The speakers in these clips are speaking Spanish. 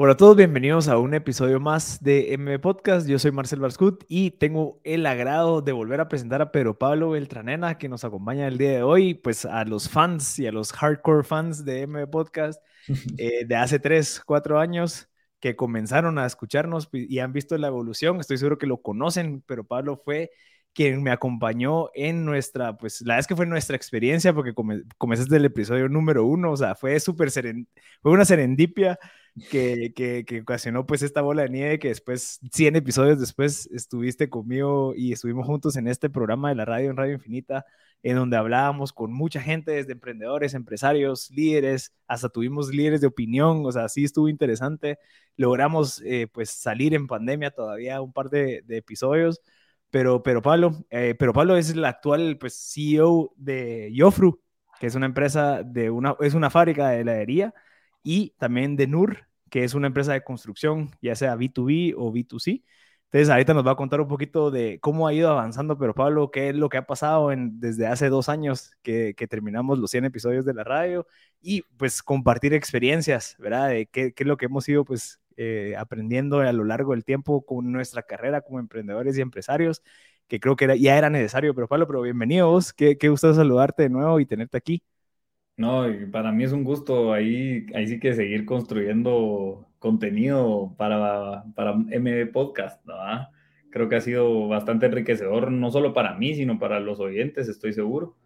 Hola a todos, bienvenidos a un episodio más de M Podcast. Yo soy Marcel Barscut y tengo el agrado de volver a presentar a Pedro Pablo Beltranena que nos acompaña el día de hoy, pues a los fans y a los hardcore fans de M Podcast eh, de hace 3, 4 años que comenzaron a escucharnos y han visto la evolución. Estoy seguro que lo conocen, pero Pablo fue quien me acompañó en nuestra, pues la vez que fue nuestra experiencia, porque comencé desde el episodio número uno, o sea, fue súper fue una serendipia que, que, ocasionó pues esta bola de nieve que después, 100 episodios después, estuviste conmigo y estuvimos juntos en este programa de la radio en Radio Infinita, en donde hablábamos con mucha gente, desde emprendedores, empresarios, líderes, hasta tuvimos líderes de opinión, o sea, sí estuvo interesante. Logramos eh, pues salir en pandemia todavía un par de, episodios, pero, pero, Pablo, eh, pero Pablo es el actual pues CEO de Yofru, que es una empresa de una, es una fábrica de heladería y también de NUR, que es una empresa de construcción, ya sea B2B o B2C. Entonces, ahorita nos va a contar un poquito de cómo ha ido avanzando, pero Pablo, ¿qué es lo que ha pasado en, desde hace dos años que, que, terminamos los 100 episodios de la radio? Y pues compartir experiencias, ¿verdad? De qué, qué es lo que hemos ido pues eh, aprendiendo a lo largo del tiempo con nuestra carrera como emprendedores y empresarios, que creo que ya era necesario. Pero Pablo, pero bienvenidos, qué, qué gusto saludarte de nuevo y tenerte aquí. No, para mí es un gusto ahí, ahí sí que seguir construyendo contenido para, para MB Podcast. Creo que ha sido bastante enriquecedor, no solo para mí, sino para los oyentes, estoy seguro.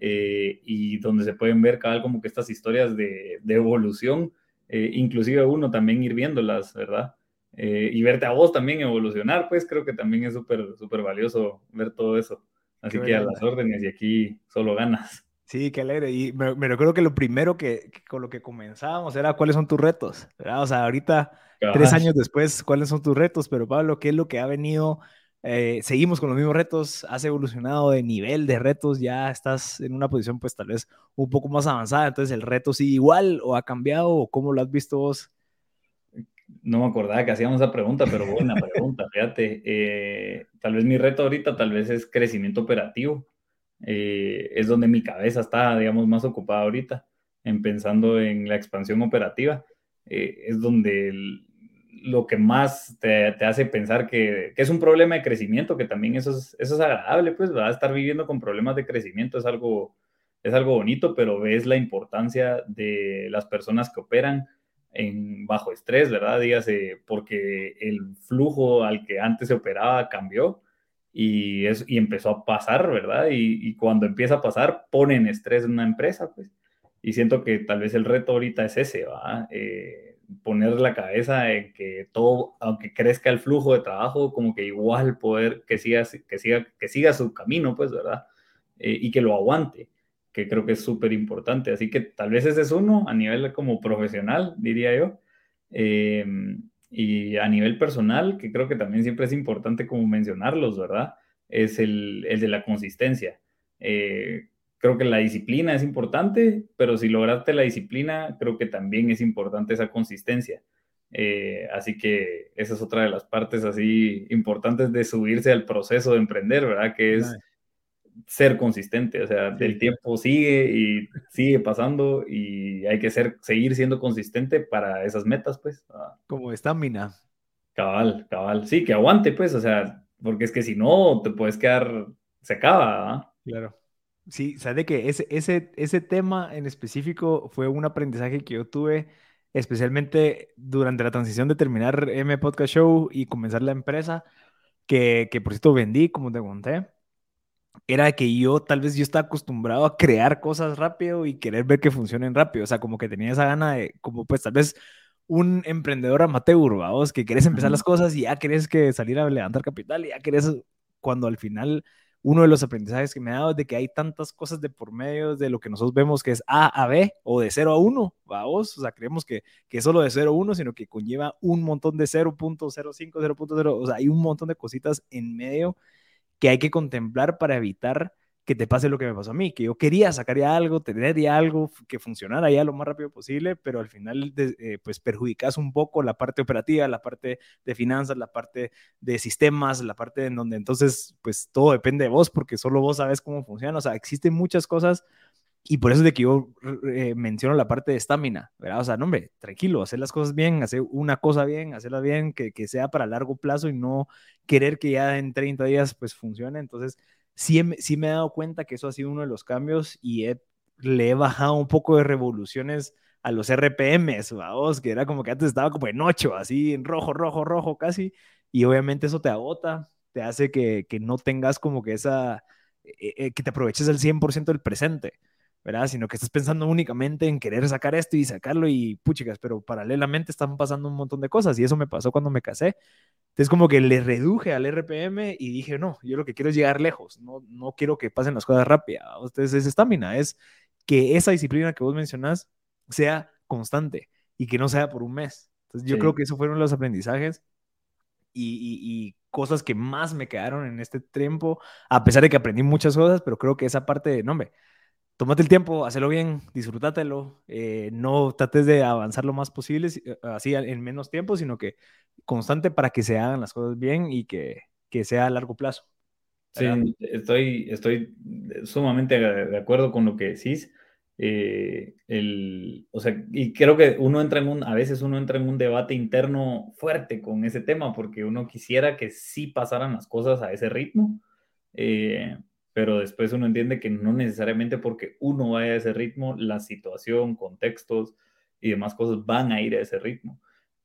Eh, y donde se pueden ver cada como que estas historias de, de evolución, eh, inclusive uno también ir viéndolas, ¿verdad? Eh, y verte a vos también evolucionar, pues creo que también es súper, súper valioso ver todo eso. Así que a las órdenes y aquí solo ganas. Sí, qué alegre. Y me, recuerdo que lo primero que, con lo que comenzábamos era cuáles son tus retos, ¿verdad? O sea, ahorita, tres años después, cuáles son tus retos, pero Pablo, ¿qué es lo que ha venido? Eh, seguimos con los mismos retos, has evolucionado de nivel de retos, ya estás en una posición pues tal vez un poco más avanzada, entonces el reto sigue igual o ha cambiado o cómo lo has visto vos? No me acordaba que hacíamos esa pregunta, pero buena pregunta, fíjate. Eh, tal vez mi reto ahorita tal vez es crecimiento operativo eh, es donde mi cabeza está, digamos, más ocupada ahorita, en pensando en la expansión operativa. Es donde lo que más te, hace pensar que, es un problema de crecimiento, que también eso es, eso es agradable, pues, a estar viviendo con problemas de crecimiento es algo, es algo bonito, pero ves la importancia de las personas que operan en bajo estrés, ¿verdad? Dígase, porque el flujo al que antes se operaba cambió y, es, y empezó a pasar, ¿verdad? Y, cuando empieza a pasar, ponen estrés en una empresa, pues. Y siento que tal vez el reto ahorita es ese, ¿va? Eh, poner la cabeza en que todo, aunque crezca el flujo de trabajo, como que igual poder que siga, que siga, que siga su camino, pues, ¿verdad? Eh, y que lo aguante, que creo que es súper importante. Así que tal vez ese es uno a nivel como profesional, diría yo. Eh, y a nivel personal, que creo que también siempre es importante como mencionarlos, ¿verdad? Es el, el de la consistencia. Eh, creo que la disciplina es importante, pero si lograste la disciplina, creo que también es importante esa consistencia. Eh, así que esa es otra de las partes así importantes de subirse al proceso de emprender, ¿verdad? Que es ser consistente, o sea, el tiempo sigue y sigue pasando y hay que ser, seguir siendo consistente para esas metas, pues. Ah. Como estamina. Cabal, cabal. Sí, que aguante, pues, o sea, porque es que si no, te puedes quedar, se acaba, Claro. Sí, sabe que ese, ese, ese tema en específico fue un aprendizaje que yo tuve, especialmente durante la transición de terminar M Podcast Show y comenzar la empresa, que, que por cierto vendí, como te conté era que yo tal vez yo estaba acostumbrado a crear cosas rápido y querer ver que funcionen rápido, o sea, como que tenía esa gana de, como pues tal vez un emprendedor amateur, vos, que querés empezar las cosas y ya querés que salir a levantar capital y ya querés, cuando al final uno de los aprendizajes que me ha dado es de que hay tantas cosas de por medio de lo que nosotros vemos que es A a B o de 0 a 1, vos, o sea, creemos que, que es solo de 0 a 1, sino que conlleva un montón de 0.05, 0.0, o sea, hay un montón de cositas en medio que hay que contemplar para evitar que te pase lo que me pasó a mí, que yo quería sacar ya algo, tener ya algo que funcionara ya lo más rápido posible, pero al final eh, pues perjudicas un poco la parte operativa, la parte de finanzas, la parte de sistemas, la parte en donde entonces pues todo depende de vos porque solo vos sabes cómo funciona, o sea, existen muchas cosas Y por eso es de que yo eh, menciono la parte de estamina, ¿verdad? O sea, no, hombre, tranquilo, hacer las cosas bien, hacer una cosa bien, hacerla bien, que, que, sea para largo plazo y no querer que ya en 30 días pues funcione. Entonces, sí, sí me he dado cuenta que eso ha sido uno de los cambios y le he bajado un poco de revoluciones a los RPMs, vamos, que era como que antes estaba como en 8, así en rojo, rojo, rojo casi, y obviamente eso te agota, te hace que, que no tengas como que esa, eh, eh, que te aproveches el 100% del presente. ¿Verdad? Sino que estás pensando únicamente en querer sacar esto y sacarlo y puchicas, pero paralelamente están pasando un montón de cosas y eso me pasó cuando me casé. Entonces como que le reduje al RPM y dije, no, yo lo que quiero es llegar lejos, no, no quiero que pasen las cosas rápidas. Ustedes es estamina, es que esa disciplina que vos mencionás sea constante y que no sea por un mes. Entonces yo creo que esos fueron los aprendizajes y, y, cosas que más me quedaron en este tiempo, a pesar de que aprendí muchas cosas, pero creo que esa parte de, no, hombre, tómate el tiempo, hazlo bien, disfrútatelo, eh, no trates de avanzar lo más posible, eh, así en menos tiempo, sino que constante para que se hagan las cosas bien y que, que sea a largo plazo. Sí, estoy, estoy sumamente de acuerdo con lo que decís. Eh, el, o sea, y creo que uno entra en un, a veces uno entra en un debate interno fuerte con ese tema, porque uno quisiera que sí pasaran las cosas a ese ritmo. Eh, pero después uno entiende que no necesariamente porque uno vaya a ese ritmo, la situación, contextos y demás cosas van a ir a ese ritmo.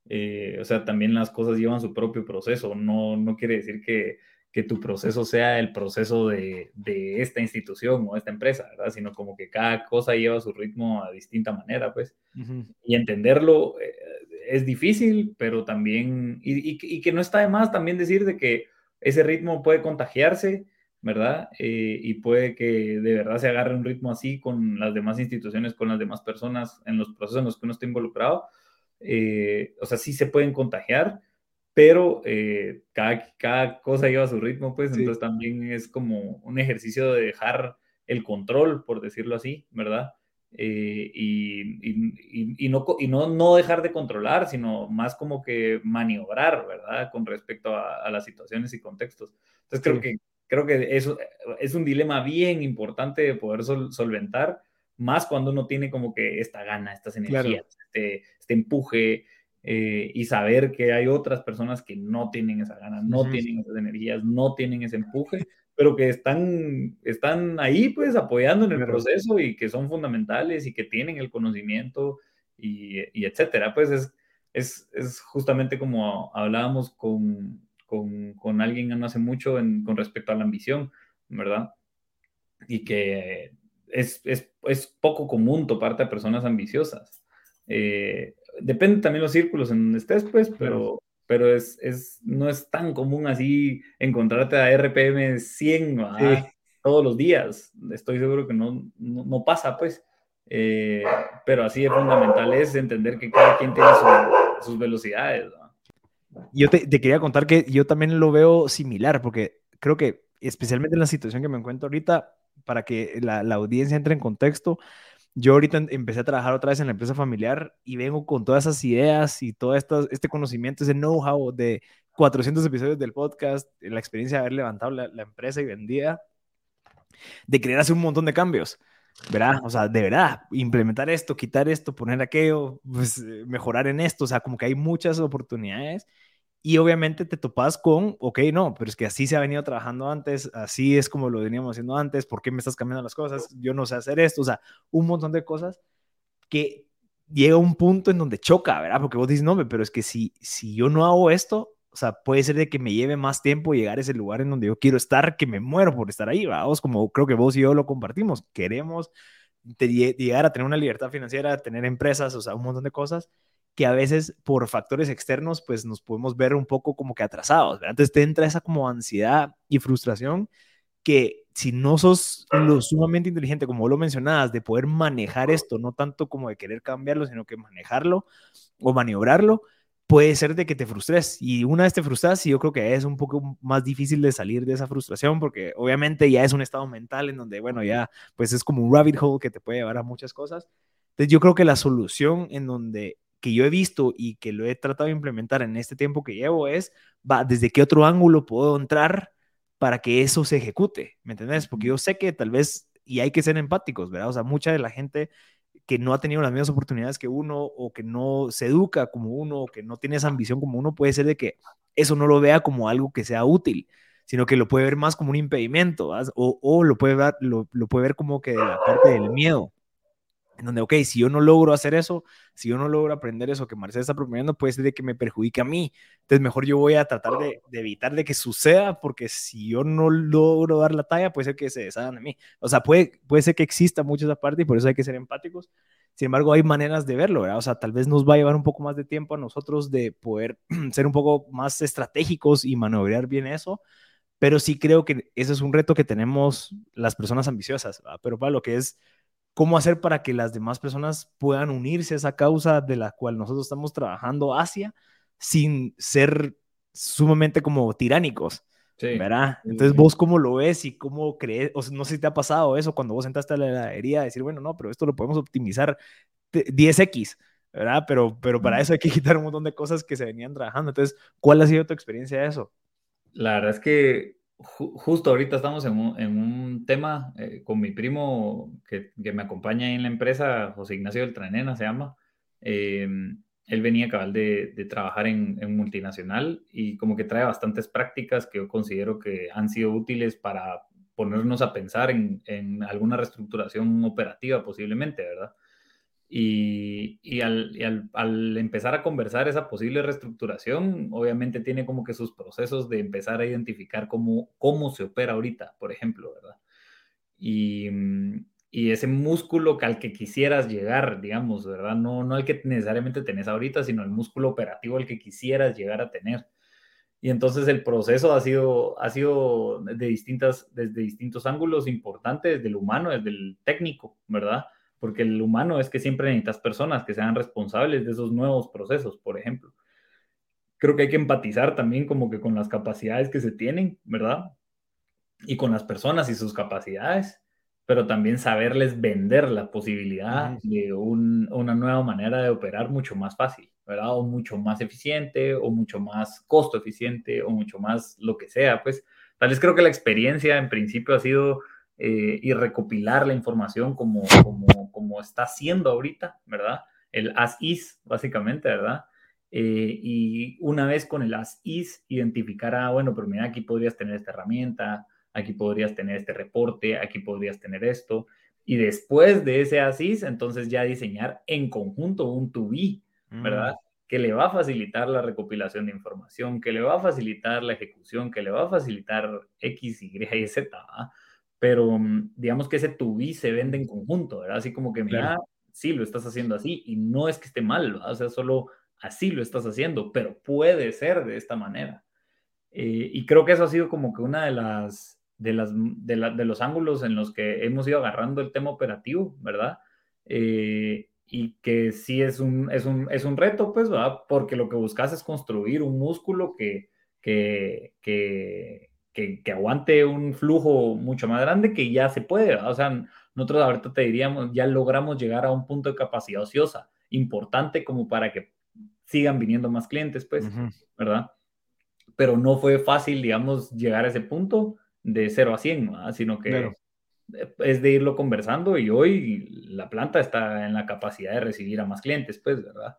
Eh, o sea, también las cosas llevan su propio proceso, no, no quiere decir que, que tu proceso sea el proceso de, de, esta institución o esta empresa, ¿verdad? Sino como que cada cosa lleva su ritmo a distinta manera, pues. Y entenderlo eh, es difícil, pero también, y, y, y, que no está de más también decir de que ese ritmo puede contagiarse ¿verdad? Eh, y puede que de verdad se agarre un ritmo así con las demás instituciones, con las demás personas, en los procesos en los que uno está involucrado. Eh, o sea, sí se pueden contagiar, pero eh, cada, cada, cosa lleva su ritmo, pues entonces también es como un ejercicio de dejar el control, por decirlo así, ¿verdad? y, y, y, no, y no, no dejar de controlar, sino más como que maniobrar, ¿verdad? Con respecto a, a las situaciones y contextos. Entonces creo que creo que eso es un dilema bien importante de poder solventar, más cuando uno tiene como que esta gana, estas energías, este, este, empuje eh, y saber que hay otras personas que no tienen esa gana, no tienen esas energías, no tienen ese empuje, pero que están, están ahí pues apoyando en el proceso y que son fundamentales y que tienen el conocimiento y, y etcétera. Pues es, es, es justamente como hablábamos con, con, con alguien no hace mucho con respecto a la ambición, ¿verdad? Y que es, es, es poco común toparte a personas ambiciosas. Eh, depende también los círculos en donde estés, pues, pero, pero es, es, no es tan común así encontrarte a RPM 100 todos los días. Estoy seguro que no, no, pasa, pues. Eh, pero así de fundamental es entender que cada quien tiene sus velocidades. ¿no? Yo te, quería contar que yo también lo veo similar, porque creo que especialmente en la situación que me encuentro ahorita, para que la, audiencia entre en contexto, yo ahorita em, empecé a trabajar otra vez en la empresa familiar y vengo con todas esas ideas y todo esto, este conocimiento, ese know-how de 400 episodios del podcast, la experiencia de haber levantado la, la empresa y vendida, de querer hacer un montón de cambios. ¿Verdad? O sea, de verdad, implementar esto, quitar esto, poner aquello, pues eh, mejorar en esto, o sea, como que hay muchas oportunidades y obviamente te topas con, ok, no, pero es que así se ha venido trabajando antes, así es como lo veníamos haciendo antes, ¿por qué me estás cambiando las cosas? Yo no sé hacer esto, o sea, un montón de cosas que llega un punto en donde choca, ¿verdad? Porque vos dices, no, pero es que si, si yo no hago esto, o sea, puede ser de que me lleve más tiempo llegar a ese lugar en donde yo quiero estar, que me muero por estar ahí, vamos, como creo que vos y yo lo compartimos. Queremos llegar a tener una libertad financiera, tener empresas, o sea, un montón de cosas que a veces por factores externos, pues nos podemos ver un poco como que atrasados. ¿verdad? Entonces te entra esa como ansiedad y frustración que si no sos lo sumamente inteligente, como lo mencionabas, de poder manejar esto, no tanto como de querer cambiarlo, sino que manejarlo o maniobrarlo, puede ser de que te frustres y una vez te frustras y yo creo que es un poco más difícil de salir de esa frustración porque obviamente ya es un estado mental en donde, bueno, ya pues es como un rabbit hole que te puede llevar a muchas cosas. Entonces yo creo que la solución en donde que yo he visto y que lo he tratado de implementar en este tiempo que llevo es, va, desde qué otro ángulo puedo entrar para que eso se ejecute, ¿me entiendes? Porque yo sé que tal vez y hay que ser empáticos, ¿verdad? O sea, mucha de la gente que no ha tenido las mismas oportunidades que uno o que no se educa como uno o que no tiene esa ambición como uno, puede ser de que eso no lo vea como algo que sea útil, sino que lo puede ver más como un impedimento o, o, lo, puede ver, lo, lo puede ver como que de la parte del miedo en donde, ok, si yo no logro hacer eso, si yo no logro aprender eso que Marcela está proponiendo, puede ser de que me perjudique a mí. Entonces, mejor yo voy a tratar de, evitar de que suceda, porque si yo no logro dar la talla, puede ser que se deshagan de mí. O sea, puede, puede ser que exista mucho esa parte y por eso hay que ser empáticos. Sin embargo, hay maneras de verlo, ¿verdad? O sea, tal vez nos va a llevar un poco más de tiempo a nosotros de poder ser un poco más estratégicos y maniobrar bien eso, pero sí creo que ese es un reto que tenemos las personas ambiciosas, ¿verdad? Pero para lo que es cómo hacer para que las demás personas puedan unirse a esa causa de la cual nosotros estamos trabajando hacia sin ser sumamente como tiránicos. ¿Verdad? Entonces, vos cómo lo ves y cómo crees, o no sé si te ha pasado eso cuando vos entraste a la heladería a decir, bueno, no, pero esto lo podemos optimizar 10x, ¿verdad? Pero, pero para eso hay que quitar un montón de cosas que se venían trabajando. Entonces, ¿cuál ha sido tu experiencia de eso? La verdad es que justo ahorita estamos en un, tema eh, con mi primo que, me acompaña en la empresa, José Ignacio del Tranena se llama. Eh, él venía cabal de, de trabajar en, en, multinacional y como que trae bastantes prácticas que yo considero que han sido útiles para ponernos a pensar en, en alguna reestructuración operativa posiblemente, ¿verdad? Y, al, al, empezar a conversar esa posible reestructuración, obviamente tiene como que sus procesos de empezar a identificar cómo, cómo se opera ahorita, por ejemplo, ¿verdad? Y, y ese músculo al que quisieras llegar, digamos, ¿verdad? No, no al que necesariamente tenés ahorita, sino el músculo operativo al que quisieras llegar a tener. Y entonces el proceso ha sido, ha sido de distintas, desde distintos ángulos importantes, desde el humano, desde el técnico, ¿verdad? Porque el humano es que siempre necesitas personas que sean responsables de esos nuevos procesos, por ejemplo. Creo que hay que empatizar también como que con las capacidades que se tienen, ¿verdad? Y con las personas y sus capacidades, pero también saberles vender la posibilidad de una nueva manera de operar mucho más fácil, ¿verdad? O mucho más eficiente, o mucho más costo eficiente, o mucho más lo que sea, pues. Tal vez creo que la experiencia en principio ha sido eh, y recopilar la información como, como, como, está haciendo ahorita, ¿verdad? El as is, básicamente, ¿verdad? Eh, y una vez con el as is, identificar, ah, bueno, pero mira, aquí podrías tener esta herramienta, aquí podrías tener este reporte, aquí podrías tener esto. Y después de ese as is, entonces ya diseñar en conjunto un to be, ¿verdad? Mm. que le va a facilitar la recopilación de información, que le va a facilitar la ejecución, que le va a facilitar X, Y y Z, ¿verdad? Pero mm, digamos que ese to se vende en conjunto, ¿verdad? Así como que, mira, sí, lo estás haciendo así y no es que esté mal, ¿verdad? o sea, solo así lo estás haciendo, pero puede ser de esta manera. Eh, y creo que eso ha sido como que una de las, de, las de, de, los ángulos en los que hemos ido agarrando el tema operativo, ¿verdad? Eh, y que sí es un, es un, es un reto, pues, ¿verdad? Porque lo que buscas es construir un músculo que, que, que, que, aguante un flujo mucho más grande que ya se puede. O sea, nosotros ahorita te diríamos, ya logramos llegar a un punto de capacidad ociosa importante como para que sigan viniendo más clientes, pues, ¿verdad? Pero no fue fácil, digamos, llegar a ese punto de 0 a 100, sino que es de irlo conversando y hoy la planta está en la capacidad de recibir a más clientes, pues, ¿verdad?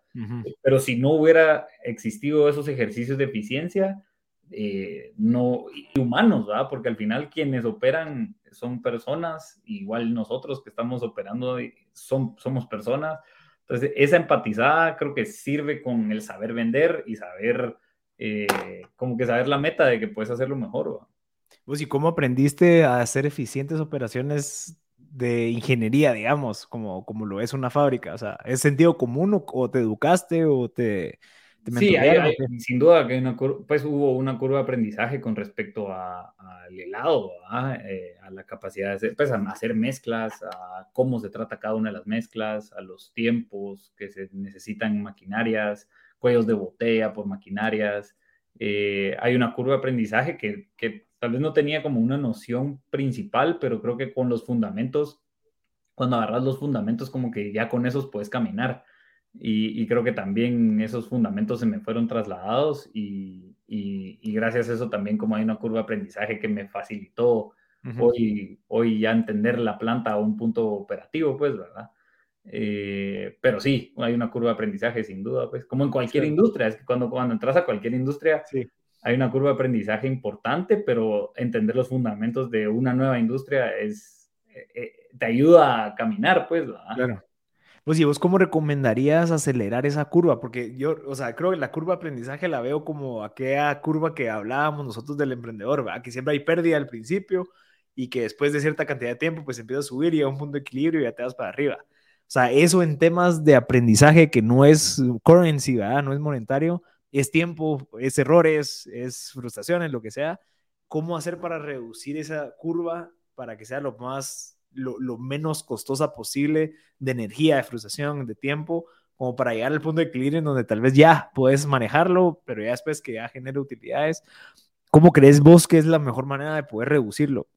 Pero si no hubiera existido esos ejercicios de eficiencia, eh, no humanos, ¿verdad? Porque al final quienes operan son personas, igual nosotros que estamos operando son, somos personas. Entonces, esa empatizada creo que sirve con el saber vender y saber, eh, como que saber la meta de que puedes hacerlo mejor, ¿verdad? Pues, ¿y cómo aprendiste a hacer eficientes operaciones de ingeniería, digamos, como, como lo es una fábrica? O sea, ¿es sentido común o te educaste o te, Sí, sin duda que pues hubo una curva de aprendizaje con respecto al helado, eh, a la capacidad de hacer, pues, a hacer mezclas, a cómo se trata cada una de las mezclas, a los tiempos que se necesitan maquinarias, cuellos de botella por maquinarias. Eh, hay una curva de aprendizaje que, que tal vez no tenía como una noción principal, pero creo que con los fundamentos, cuando agarras los fundamentos, como que ya con esos puedes caminar. Y, creo que también esos fundamentos se me fueron trasladados y, y, gracias a eso también como hay una curva de aprendizaje que me facilitó hoy, hoy ya entender la planta a un punto operativo, pues, ¿verdad? Eh, pero sí, hay una curva de aprendizaje sin duda, pues, como en cualquier industria, es que cuando, cuando entras a cualquier industria, sí. hay una curva de aprendizaje importante, pero entender los fundamentos de una nueva industria es, eh, eh, te ayuda a caminar, pues, ¿verdad? Claro. Pues, ¿y vos cómo recomendarías acelerar esa curva? Porque yo, o sea, creo que la curva de aprendizaje la veo como aquella curva que hablábamos nosotros del emprendedor, ¿verdad? Que siempre hay pérdida al principio y que después de cierta cantidad de tiempo, pues empieza a subir y a un punto de equilibrio y ya te vas para arriba. O sea, eso en temas de aprendizaje que no es currency, ¿verdad? No es monetario, es tiempo, es errores, es frustraciones, lo que sea. ¿Cómo hacer para reducir esa curva para que sea lo más, lo, menos costosa posible de energía, de frustración, de tiempo, como para llegar al punto de equilibrio en donde tal vez ya puedes manejarlo, pero ya después que ya genere utilidades. ¿Cómo crees vos que es la mejor manera de poder reducirlo?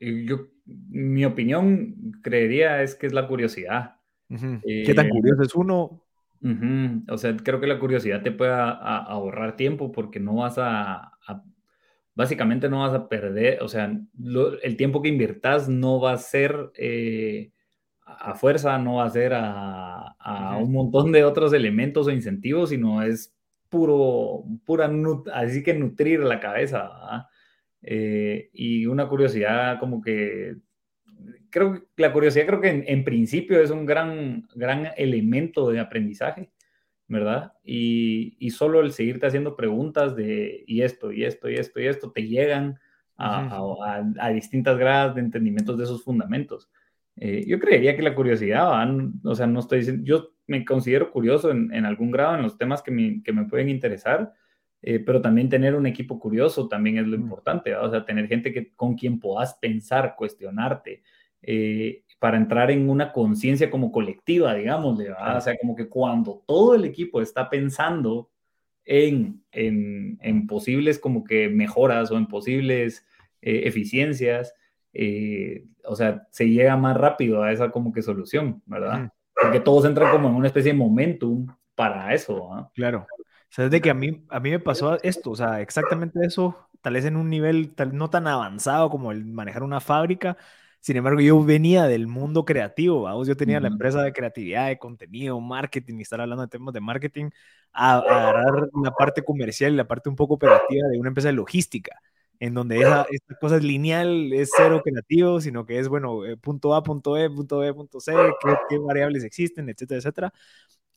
Yo, mi opinión, creería es que es la curiosidad. ¿Qué tan eh, curioso es uno? O sea, creo que la curiosidad te puede ahorrar tiempo porque no vas a, básicamente no vas a perder, o sea, el tiempo que inviertas no va a ser eh, a fuerza, no va a ser a, un montón de otros elementos o incentivos, sino es puro, pura, así que nutrir la cabeza. Eh, y una curiosidad como que creo que la curiosidad creo que en, principio es un gran, gran elemento de aprendizaje, ¿verdad? Y, y, solo el seguirte haciendo preguntas de y esto, y esto, y esto, y esto, te llegan a, a, distintas gradas de entendimientos de esos fundamentos. Eh, yo creería que la curiosidad, o sea, no estoy diciendo, yo me considero curioso en, en algún grado en los temas que me, que me pueden interesar, eh, pero también tener un equipo curioso también es lo importante, o sea, tener gente que, con quien puedas pensar, cuestionarte, eh, para entrar en una conciencia como colectiva, digamos, o sea, como que cuando todo el equipo está pensando en, en, en posibles como que mejoras o en posibles eh, eficiencias, eh, o sea, se llega más rápido a esa como que solución, ¿verdad? Porque todos entran como en una especie de momentum para eso. Claro. O sea, de que a mí, a mí me pasó esto, o sea, exactamente eso, tal vez en un nivel tal, no tan avanzado como el manejar una fábrica, sin embargo, yo venía del mundo creativo, vamos, yo tenía la empresa de creatividad, de contenido, marketing, y estar hablando de temas de marketing, a, agarrar la parte comercial y la parte un poco operativa de una empresa de logística, en donde esa, esta cosa es lineal, es cero creativo, sino que es, bueno, eh, punto A, punto E, punto B, punto C, qué, qué variables existen, etcétera, etcétera.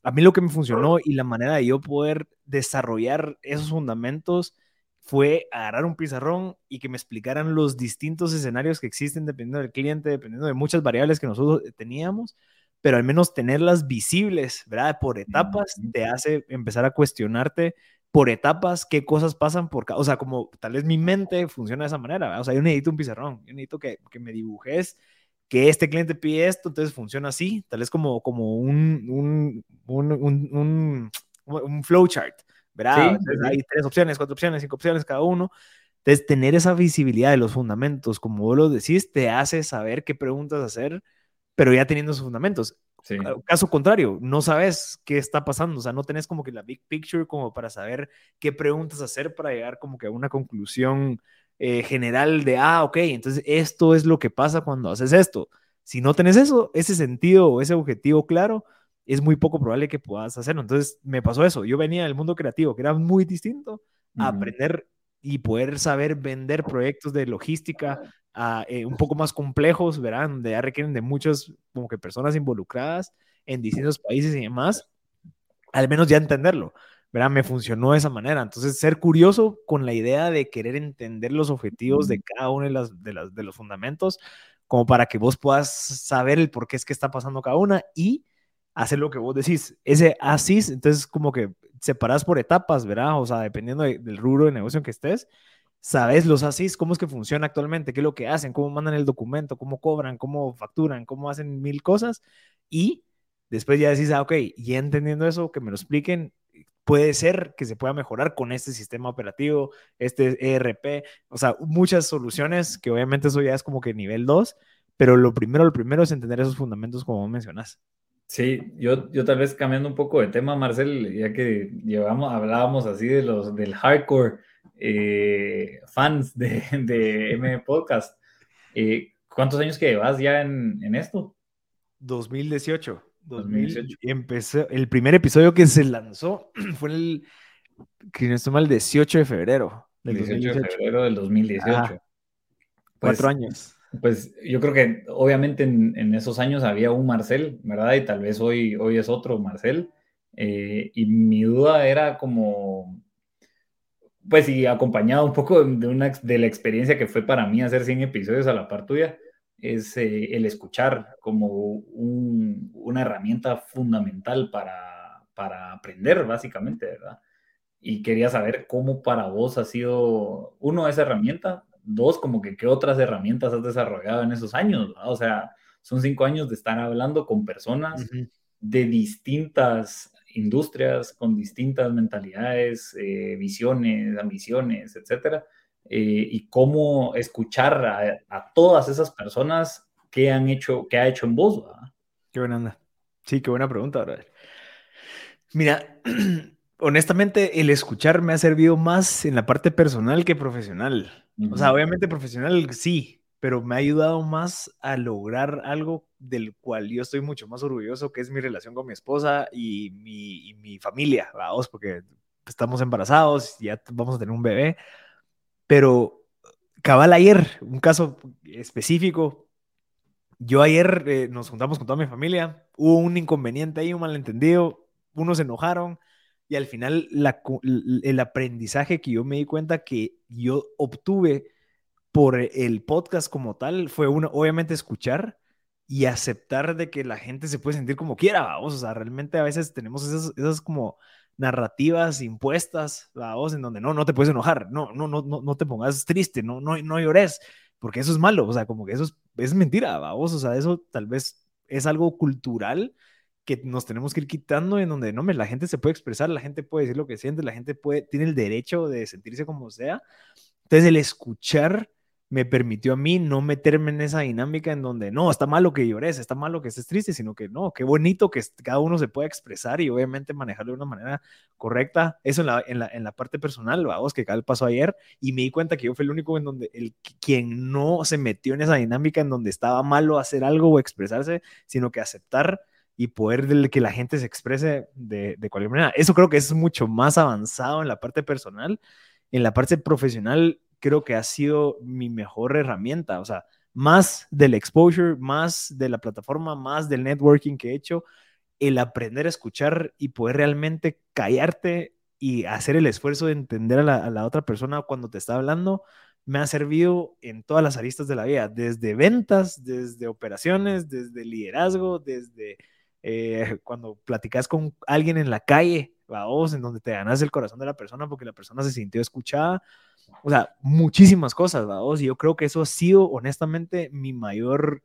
A mí lo que me funcionó y la manera de yo poder desarrollar esos fundamentos fue agarrar un pizarrón y que me explicaran los distintos escenarios que existen dependiendo del cliente, dependiendo de muchas variables que nosotros teníamos, pero al menos tenerlas visibles, ¿verdad? Por etapas te hace empezar a cuestionarte por etapas qué cosas pasan por cada, o sea, como tal vez mi mente funciona de esa manera, ¿verdad? o sea, yo necesito un pizarrón, yo necesito que, que me dibujes que este cliente pide esto, entonces funciona así, tal vez como, como un, un, un, un, un flowchart, ¿verdad? Hay tres opciones, cuatro opciones, cinco opciones cada uno. Entonces, tener esa visibilidad de los fundamentos, como vos lo decís, te hace saber qué preguntas hacer, pero ya teniendo esos fundamentos. Caso contrario, no sabes qué está pasando, o sea, no tenés como que la big picture como para saber qué preguntas hacer para llegar como que a una conclusión eh, general de, ah, ok, entonces esto es lo que pasa cuando haces esto. Si no tenés eso, ese sentido o ese objetivo claro, es muy poco probable que puedas hacerlo. Entonces me pasó eso. Yo venía del mundo creativo, que era muy distinto, a aprender y poder saber vender proyectos de logística eh, un poco más complejos, verán, donde ya requieren de muchas como que personas involucradas en distintos países y demás, al menos ya entenderlo. ¿verdad? Me funcionó de esa manera. Entonces, ser curioso con la idea de querer entender los objetivos de cada uno de, las, de, las, de los fundamentos, como para que vos puedas saber el por qué es que está pasando cada una y hacer lo que vos decís. Ese ASIS, entonces como que separas por etapas, ¿verdad? O sea, dependiendo del rubro de negocio en que estés, sabes los ASIS, cómo es que funciona actualmente, qué es lo que hacen, cómo mandan el documento, cómo cobran, cómo facturan, cómo hacen mil cosas. Y después ya decís, ah, ok, y entendiendo eso, que me lo expliquen, puede ser que se pueda mejorar con este sistema operativo, este ERP, o sea, muchas soluciones que obviamente eso ya es como que nivel 2, pero lo primero, lo primero es entender esos fundamentos como mencionas. Sí, yo, yo tal vez cambiando un poco de tema, Marcel, ya que llevamos, hablábamos así de los del hardcore eh, fans de, de M Podcast. Eh, ¿Cuántos años que llevas ya en, en esto? 2018. 2018. Empezó, el primer episodio que se lanzó fue el, que no estoy mal, 18 de febrero. Del 18 de febrero del 2018. Cuatro pues, años. Pues yo creo que obviamente en, esos años había un Marcel, ¿verdad? Y tal vez hoy, hoy es otro Marcel. Eh, y mi duda era como, pues y acompañado un poco de, una, de la experiencia que fue para mí hacer 100 episodios a la par tuya, es eh, el escuchar como una herramienta fundamental para, para aprender, básicamente, ¿verdad? Y quería saber cómo para vos ha sido, uno, esa herramienta, dos, como que qué otras herramientas has desarrollado en esos años, ¿verdad? O sea, son cinco años de estar hablando con personas de distintas industrias, con distintas mentalidades, eh, visiones, ambiciones, etcétera, eh, y cómo escuchar a, todas esas personas que han hecho, que ha hecho en voz. Qué buena onda. Sí, qué buena pregunta, brother. Mira, honestamente, el escuchar me ha servido más en la parte personal que profesional. O sea, obviamente profesional sí, pero me ha ayudado más a lograr algo del cual yo estoy mucho más orgulloso, que es mi relación con mi esposa y mi, y mi familia, vamos, porque estamos embarazados, ya vamos a tener un bebé. Pero cabal ayer, un caso específico, yo ayer eh, nos juntamos con toda mi familia, hubo un inconveniente ahí, un malentendido, unos se enojaron y al final el aprendizaje que yo me di cuenta que yo obtuve por el podcast como tal fue uno, obviamente escuchar y aceptar de que la gente se puede sentir como quiera, vamos, o sea, realmente a veces tenemos esas, esas como narrativas impuestas, vamos, en donde no, no te puedes enojar, no, no, no, no, te pongas triste, no, no, no llores, porque eso es malo, o sea, como que eso es, es mentira, vamos, o sea, eso tal vez es algo cultural que nos tenemos que ir quitando en donde no, la gente se puede expresar, la gente puede decir lo que siente, la gente puede, tiene el derecho de sentirse como sea. Entonces el escuchar me permitió a mí no meterme en esa dinámica en donde no, está malo que llores, está malo que estés triste, sino que no, qué bonito que cada uno se pueda expresar y obviamente manejarlo de una manera correcta. Eso en la, en la, en la parte personal, vamos, que cada pasó ayer y me di cuenta que yo fui el único en donde, el quien no se metió en esa dinámica en donde estaba malo hacer algo o expresarse, sino que aceptar y poder que la gente se exprese de, de cualquier manera. Eso creo que es mucho más avanzado en la parte personal. En la parte profesional, creo que ha sido mi mejor herramienta. O sea, más del exposure, más de la plataforma, más del networking que he hecho, el aprender a escuchar y poder realmente callarte y hacer el esfuerzo de entender a la, a la otra persona cuando te está hablando, me ha servido en todas las aristas de la vida, desde ventas, desde operaciones, desde liderazgo, desde eh, cuando platicas con alguien en la calle, vos, en donde te ganas el corazón de la persona porque la persona se sintió escuchada. O sea, muchísimas cosas, vos. Y yo creo que eso ha sido, honestamente, mi mayor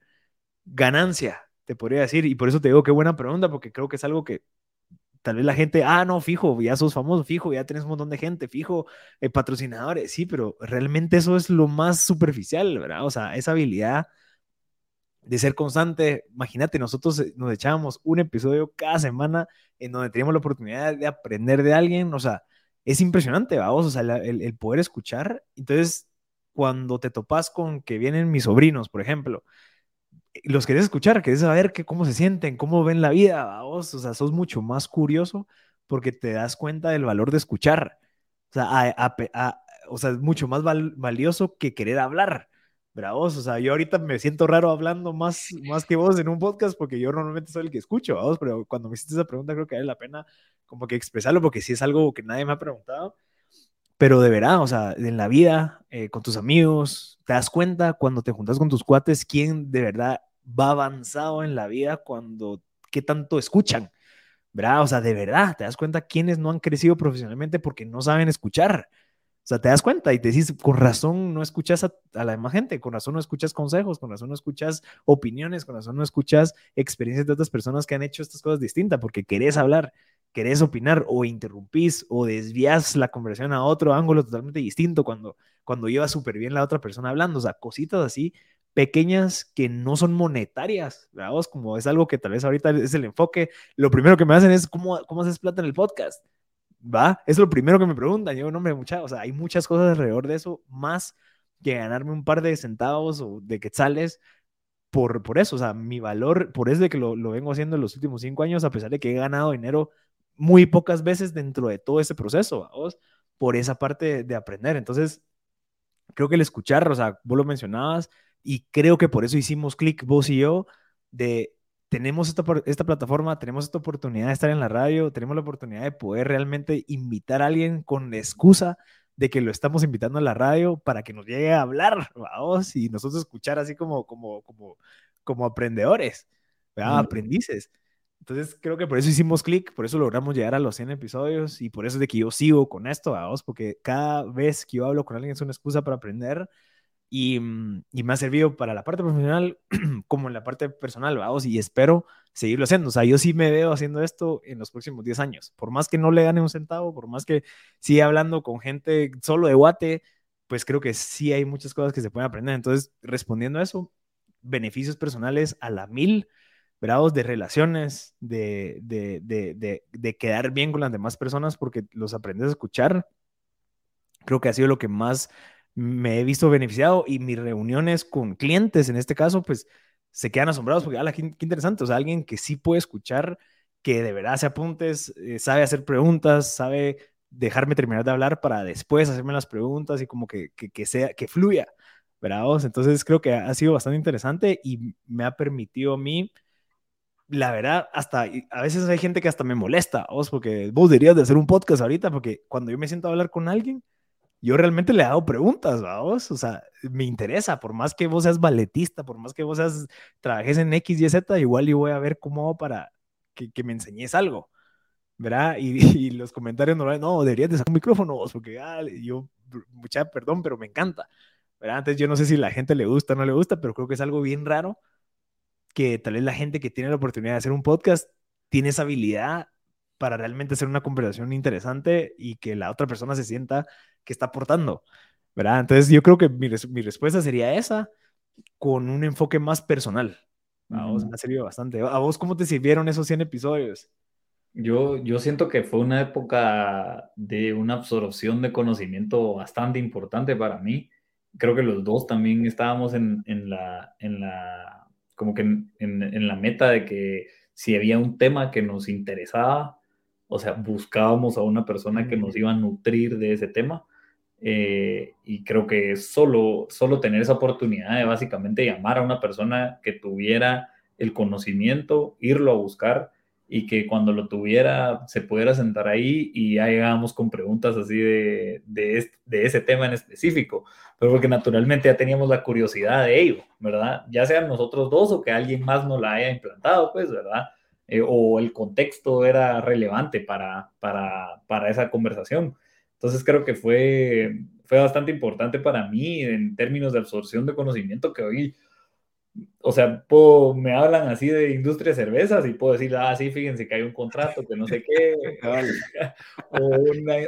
ganancia, te podría decir. Y por eso te digo qué buena pregunta, porque creo que es algo que tal vez la gente, ah, no, fijo, ya sos famoso, fijo, ya tenés un montón de gente, fijo, eh, patrocinadores, sí, pero realmente eso es lo más superficial, ¿verdad? O sea, esa habilidad de ser constante. Imagínate, nosotros eh, nos echábamos un episodio cada semana en donde teníamos la oportunidad de aprender de alguien. O sea, es impresionante, vamos, o sea, el, poder escuchar. Entonces, cuando te topas con que vienen mis sobrinos, por ejemplo, eh, los querés escuchar, querés saber que, cómo se sienten, cómo ven la vida, vamos, o sea, sos mucho más curioso porque te das cuenta del valor de escuchar. O sea es mucho más valioso que querer hablar. Bravos, o sea, yo ahorita me siento raro hablando más, más que vos en un podcast porque yo normalmente soy el que escucho, vamos, pero cuando me hiciste esa pregunta creo que vale la pena como que expresarlo porque sí es algo que nadie me ha preguntado, pero de verdad, o sea, en la vida, eh, con tus amigos, te das cuenta cuando te juntas con tus cuates quién de verdad va avanzado en la vida cuando, qué tanto escuchan, ¿verdad? O sea, de verdad, te das cuenta quiénes no han crecido profesionalmente porque no saben escuchar. O sea, te das cuenta y te dices, con razón no escuchas a, la demás gente, con razón no escuchas consejos, con razón no escuchas opiniones, con razón no escuchas experiencias de otras personas que han hecho estas cosas distintas, porque querés hablar, querés opinar o interrumpís o desvías la conversación a otro ángulo totalmente distinto cuando, cuando lleva súper bien la otra persona hablando. O sea, cositas así pequeñas que no son monetarias, ¿verdad? Como es algo que tal vez ahorita es el enfoque. Lo primero que me hacen es, ¿cómo, cómo haces plata en el podcast? ¿Va? Es lo primero que me preguntan. Yo, no me mucha, o sea, hay muchas cosas alrededor de eso, más que ganarme un par de centavos o de quetzales por, por eso. O sea, mi valor, por eso de que lo, lo vengo haciendo en los últimos cinco años, a pesar de que he ganado dinero muy pocas veces dentro de todo ese proceso, vos, por esa parte de, aprender. Entonces, creo que el escuchar, o sea, vos lo mencionabas, y creo que por eso hicimos clic vos y yo, de tenemos esta, esta plataforma, tenemos esta oportunidad de estar en la radio, tenemos la oportunidad de poder realmente invitar a alguien con la excusa de que lo estamos invitando a la radio para que nos llegue a hablar, vamos, y nosotros escuchar así como, como, como, como aprendedores, aprendices. Entonces creo que por eso hicimos clic, por eso logramos llegar a los 100 episodios y por eso es de que yo sigo con esto, vamos, porque cada vez que yo hablo con alguien es una excusa para aprender y, mm, y, me ha servido para la parte profesional como en la parte personal, vamos, y espero seguirlo haciendo. O sea, yo sí me veo haciendo esto en los próximos 10 años. Por más que no le gane un centavo, por más que siga hablando con gente solo de guate, pues creo que sí hay muchas cosas que se pueden aprender. Entonces, respondiendo a eso, beneficios personales a la mil, bravos de relaciones, de, de, de, de, quedar bien con las demás personas porque los aprendes a escuchar. Creo que ha sido lo que más me he visto beneficiado y mis reuniones con clientes, en este caso, pues se quedan asombrados porque, ala, qué, interesante, o sea, alguien que sí puede escuchar, que de verdad se apuntes, eh, sabe hacer preguntas, sabe dejarme terminar de hablar para después hacerme las preguntas y como que, que, sea, que fluya, ¿verdad? Entonces creo que ha sido bastante interesante y me ha permitido a mí, la verdad, hasta, a veces hay gente que hasta me molesta, vos, porque vos deberías de hacer un podcast ahorita, porque cuando yo me siento a hablar con alguien, yo realmente le hago preguntas, vamos, o sea, me interesa, por más que vos seas balletista, por más que vos seas, trabajes en X, Y, Z, igual yo voy a ver cómo para que, me enseñes algo, ¿verdad? Y, los comentarios no, no, deberías de sacar un micrófono vos, porque ah, yo, mucha perdón, pero me encanta, ¿verdad? Entonces yo no sé si la gente le gusta o no le gusta, pero creo que es algo bien raro que tal vez la gente que tiene la oportunidad de hacer un podcast tiene esa habilidad para realmente hacer una conversación interesante y que la otra persona se sienta que está aportando, ¿verdad? Entonces yo creo que mi, mi respuesta sería esa, con un enfoque más personal. A vos me ha servido bastante. ¿A vos cómo te sirvieron esos 100 episodios? Yo, yo siento que fue una época de una absorción de conocimiento bastante importante para mí. Creo que los dos también estábamos en, en la, en la, como que en, en, la meta de que si había un tema que nos interesaba, o sea, buscábamos a una persona que nos iba a nutrir de ese tema. Eh, y creo que solo, solo tener esa oportunidad de básicamente llamar a una persona que tuviera el conocimiento, irlo a buscar y que cuando lo tuviera se pudiera sentar ahí y ya llegábamos con preguntas así de, de, de, ese tema en específico, pero porque naturalmente ya teníamos la curiosidad de ello, ¿verdad? Ya sean nosotros dos o que alguien más nos la haya implantado, pues, ¿verdad? Eh, o el contexto era relevante para, para, para, esa conversación. Entonces creo que fue, fue bastante importante para mí en términos de absorción de conocimiento que hoy, o sea, me hablan así de industria de cervezas y puedo decir, ah, sí, fíjense que hay un contrato, que no sé qué, o,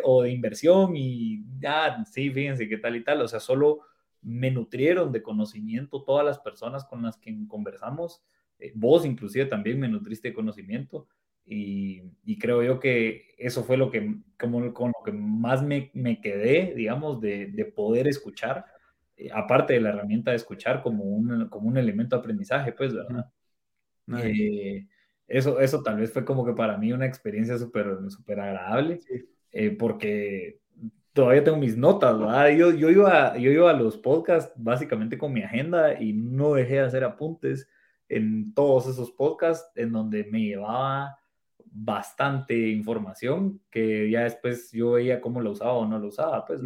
o, de inversión y, ah, sí, fíjense qué tal y tal, o sea, solo me nutrieron de conocimiento todas las personas con las que conversamos vos inclusive también me nutriste de conocimiento y, creo yo que eso fue lo que, como, con lo que más me, me quedé, digamos, de, de poder escuchar, eh, aparte de la herramienta de escuchar como un, como un elemento de aprendizaje, pues, ¿verdad? Eh, eso, eso tal vez fue como que para mí una experiencia súper super agradable, porque todavía tengo mis notas, ¿verdad? Yo, yo, iba, yo iba a los podcasts básicamente con mi agenda y no dejé de hacer apuntes en todos esos podcasts en donde me llevaba bastante información que ya después yo veía cómo lo usaba o no lo usaba, pues.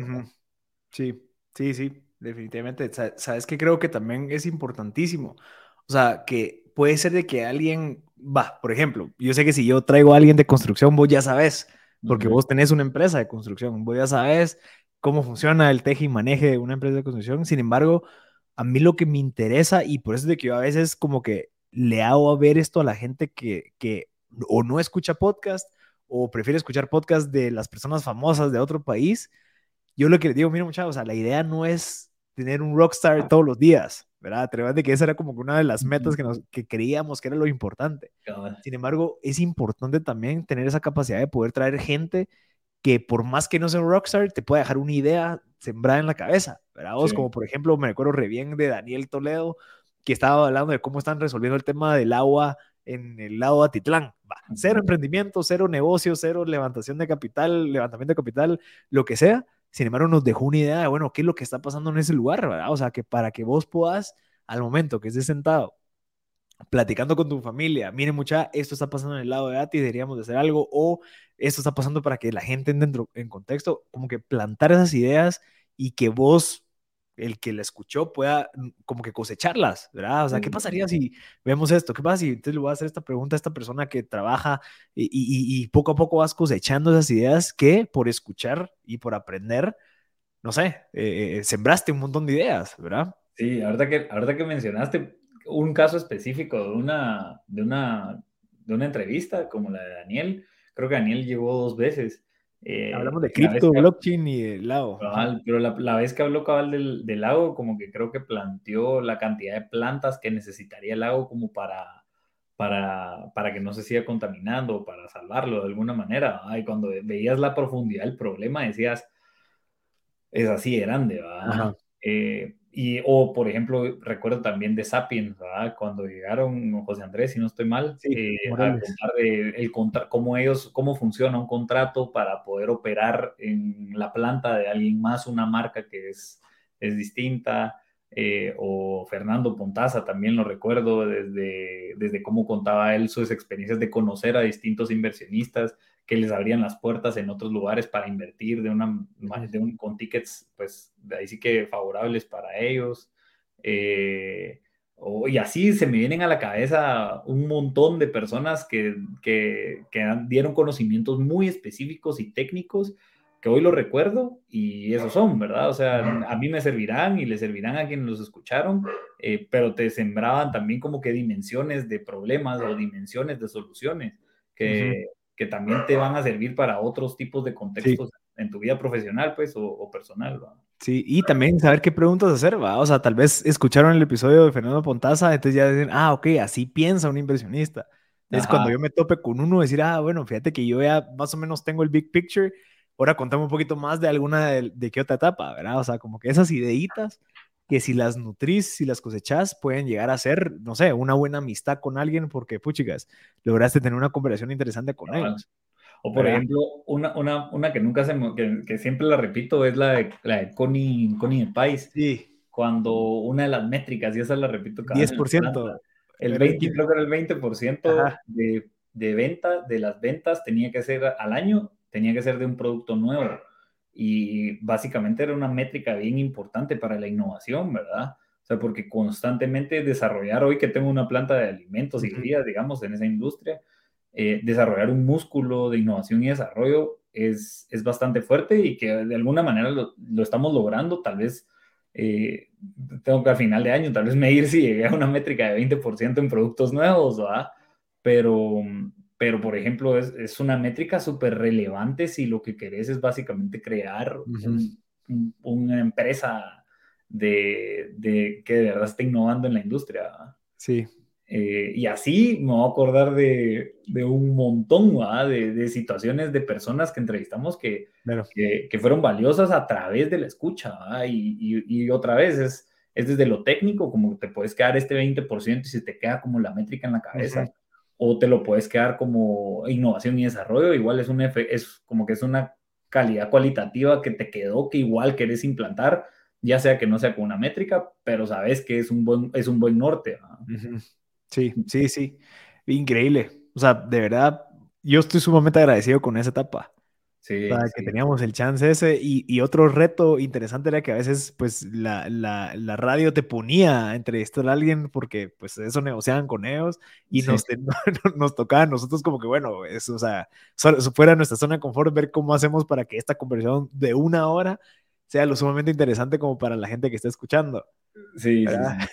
Sí, sí, sí, definitivamente. Sabes que creo que también es importantísimo. O sea, que puede ser de que alguien, va, por ejemplo, yo sé que si yo traigo a alguien de construcción, vos ya sabes, porque vos tenés una empresa de construcción, vos ya sabes cómo funciona el teje y maneje de una empresa de construcción. Sin embargo, a mí lo que me interesa, y por eso es de que yo a veces como que le hago a ver esto a la gente que, que o no escucha podcast o prefiere escuchar podcast de las personas famosas de otro país, yo lo que les digo, mira muchachos, o sea, la idea no es tener un rockstar todos los días, ¿verdad? Te de que esa era como una de las metas que, nos, que creíamos que era lo importante. Sin embargo, es importante también tener esa capacidad de poder traer gente que por más que no sea un rockstar, te pueda dejar una idea sembrada en la cabeza, ¿verdad? Vos, como por ejemplo, me recuerdo re bien de Daniel Toledo, que estaba hablando de cómo están resolviendo el tema del agua en el lado de Atitlán. cero emprendimiento, cero negocio, cero levantación de capital, levantamiento de capital, lo que sea. Sin embargo, nos dejó una idea de, bueno, qué es lo que está pasando en ese lugar, ¿verdad? O sea, que para que vos puedas, al momento que estés sentado, platicando con tu familia, miren mucha, esto está pasando en el lado de Ati, deberíamos de hacer algo, o esto está pasando para que la gente entre en contexto, como que plantar esas ideas y que vos el que la escuchó pueda mm, como que cosecharlas, ¿verdad? O sea, ¿qué pasaría si vemos esto? ¿Qué pasa si entonces le voy a hacer esta pregunta a esta persona que trabaja y, poco a poco vas cosechando esas ideas que por escuchar y por aprender, no sé, eh, sembraste un montón de ideas, ¿verdad? Sí, ahorita que, ahorita que mencionaste un caso específico de una, de, una, de una entrevista como la de Daniel, creo que Daniel llegó dos veces eh, Hablamos de cripto, blockchain y el lago. pero la, vez que habló cabal del, del, lago, como que creo que planteó la cantidad de plantas que necesitaría el lago como para, para, para que no se siga contaminando, para salvarlo de alguna manera. Y cuando veías la profundidad del problema, decías, es así de grande, ¿verdad? Eh, y, o, por ejemplo, recuerdo también de Sapiens, ¿verdad? Cuando llegaron José Andrés, si no estoy mal, eh, a contar de el cómo ellos, cómo funciona un contrato para poder operar en la planta de alguien más, una marca que es, es distinta. Eh, o Fernando Pontaza, también lo recuerdo desde, desde cómo contaba él sus experiencias de conocer a distintos inversionistas que les abrían las puertas en otros lugares para invertir de una, de un, con tickets, pues de ahí sí que favorables para ellos. Eh, y así se me vienen a la cabeza un montón de personas que, que, que dieron conocimientos muy específicos y técnicos que hoy lo recuerdo y esos son, ¿verdad? O sea, a mí me servirán y le servirán a quienes los escucharon, eh, pero te sembraban también como que dimensiones de problemas o dimensiones de soluciones que, que también te van a servir para otros tipos de contextos en tu vida profesional, pues, o, personal, ¿va? Sí, y también saber qué preguntas hacer, ¿va? O sea, tal vez escucharon el episodio de Fernando Pontaza, entonces ya dicen, ah, ok, así piensa un inversionista. Es cuando yo me tope con uno, decir, ah, bueno, fíjate que yo ya más o menos tengo el big picture, ahora contame un poquito más de alguna de, de qué otra etapa, ¿verdad? O sea, como que esas ideitas que si las nutrís, si las cosechas, pueden llegar a ser, no sé, una buena amistad con alguien porque, puchigas, lograste tener una conversación interesante con ellos. O por ejemplo, una, una, una, que nunca se que, que, siempre la repito es la de, la de Connie, Connie de Pais. Sí. Cuando una de las métricas, y esa la repito cada 10%. El 20, creo que era el 20% de, de venta, de las ventas tenía que ser al año, tenía que ser de un producto nuevo y básicamente era una métrica bien importante para la innovación, ¿verdad? O sea, porque constantemente desarrollar, hoy que tengo una planta de alimentos y guías, digamos, en esa industria, eh, desarrollar un músculo de innovación y desarrollo es, es bastante fuerte y que de alguna manera lo, lo estamos logrando, tal vez eh, tengo que al final de año tal vez medir si llegué a una métrica de 20% en productos nuevos, ¿verdad? Pero, pero por ejemplo es, es una métrica súper relevante si lo que querés es básicamente crear una empresa de, de, que de verdad esté innovando en la industria. Sí. Eh, y así me voy a acordar de, de un montón de, de, situaciones de personas que entrevistamos que, que, que, fueron valiosas a través de la escucha. Y, y, y, otra vez es, es desde lo técnico, como te puedes quedar este 20% y se te queda como la métrica en la cabeza o te lo puedes quedar como innovación y desarrollo, igual es, un es como que es una calidad cualitativa que te quedó, que igual querés implantar, ya sea que no sea con una métrica, pero sabes que es un buen, es un buen norte. Sí, sí, sí, increíble. O sea, de verdad, yo estoy sumamente agradecido con esa etapa. Sí, que teníamos el chance ese. Y, otro reto interesante era que a veces, pues, la, la, la radio te ponía a entrevistar a alguien porque, pues, eso negociaban con ellos y nos, nos tocaba a nosotros como que, bueno, eso, o sea, fuera nuestra zona de confort, ver cómo hacemos para que esta conversación de una hora sea lo sumamente interesante como para la gente que está escuchando. Sí, sí,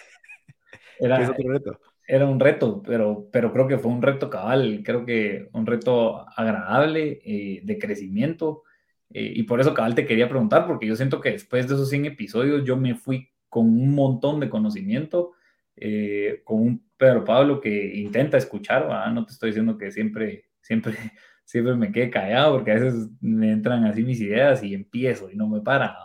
Era, es otro reto era un reto, pero, pero creo que fue un reto cabal, creo que un reto agradable, eh, de crecimiento. Eh, y por eso cabal te quería preguntar, porque yo siento que después de esos 100 episodios yo me fui con un montón de conocimiento, eh, con un Pedro Pablo que intenta escuchar, no te estoy diciendo que siempre, siempre siempre me quede callado porque a veces me entran así mis ideas y empiezo y no me para.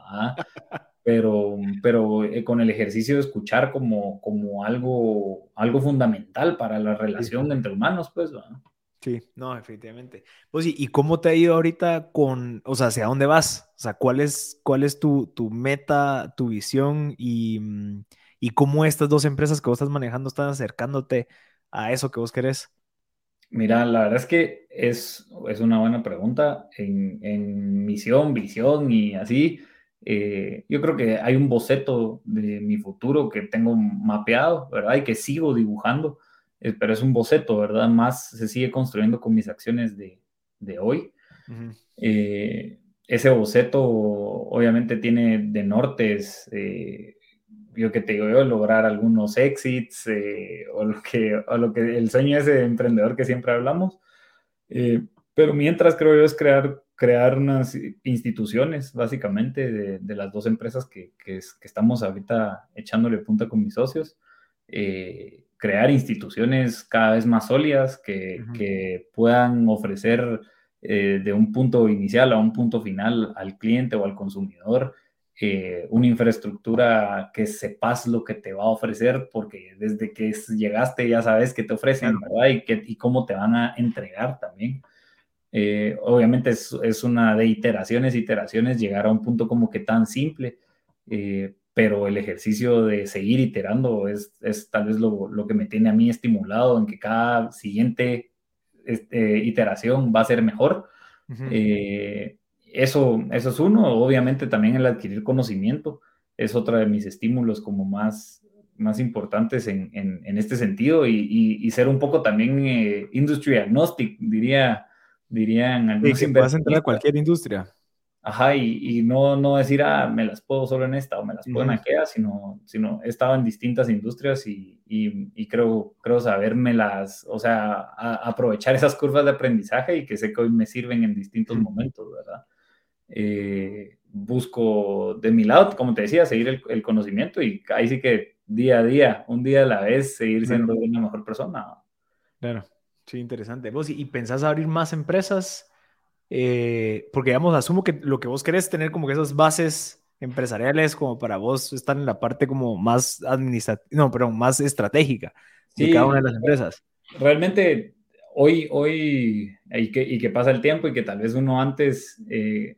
Pero, pero eh, con el ejercicio de escuchar como, como algo, algo fundamental para la relación entre humanos, pues. Sí, no, definitivamente. Pues, ¿y, cómo te ha ido ahorita con, o sea, hacia dónde vas? O sea, ¿cuál es, cuál es tu, tu meta, tu visión y, mm, y cómo estas dos empresas que vos estás manejando están acercándote a eso que vos querés? Mira, la verdad es que es, es una buena pregunta. En, en misión, visión y así, eh, yo creo que hay un boceto de mi futuro que tengo mapeado, ¿verdad? Y que sigo dibujando, eh, pero es un boceto, ¿verdad? Más se sigue construyendo con mis acciones de, de hoy. Eh, ese boceto obviamente tiene de nortes yo que te digo yo, lograr algunos exits eh, o, lo que, o lo que el sueño ese emprendedor que siempre hablamos. Eh, pero mientras creo yo es crear, crear unas instituciones, básicamente, de, de las dos empresas que, que, que, estamos ahorita echándole punta con mis socios. Eh, crear instituciones cada vez más sólidas que, que puedan ofrecer de un punto inicial a un punto final al cliente o al consumidor eh, una infraestructura que sepas lo que te va a ofrecer, porque desde que llegaste ya sabes qué te ofrecen, ¿verdad? Y, y cómo te van a entregar también. Eh, obviamente es, es, una de iteraciones, iteraciones, llegar a un punto como que tan simple, eh, pero el ejercicio de seguir iterando es, es tal vez lo, lo, que me tiene a mí estimulado en que cada siguiente este, iteración va a ser mejor. Eso, eso es uno, obviamente también el adquirir conocimiento es otro de mis estímulos como más, más importantes en, en, este sentido y, y, ser un poco también eh, industry agnostic, diría, dirían algunos sí, que puedas entrar a cualquier industria. Ajá, y, y, no, no decir, ah, me las puedo solo en esta o me las puedo en aquella, sino, sino he estado en distintas industrias y, y creo, creo las o sea, aprovechar esas curvas de aprendizaje y que sé que hoy me sirven en distintos momentos, ¿verdad? Eh, busco de mi lado, como te decía, seguir el, conocimiento y ahí sí que día a día, un día a la vez, seguir siendo una mejor persona. Claro, sí, interesante. ¿Vos y, pensás abrir más empresas? Eh, porque, digamos, asumo que lo que vos querés es tener como que esas bases empresariales como para vos estar en la parte como más administrativa, no, pero más estratégica de cada una de las empresas. Realmente hoy, hoy, y que, y que pasa el tiempo y que tal vez uno antes eh,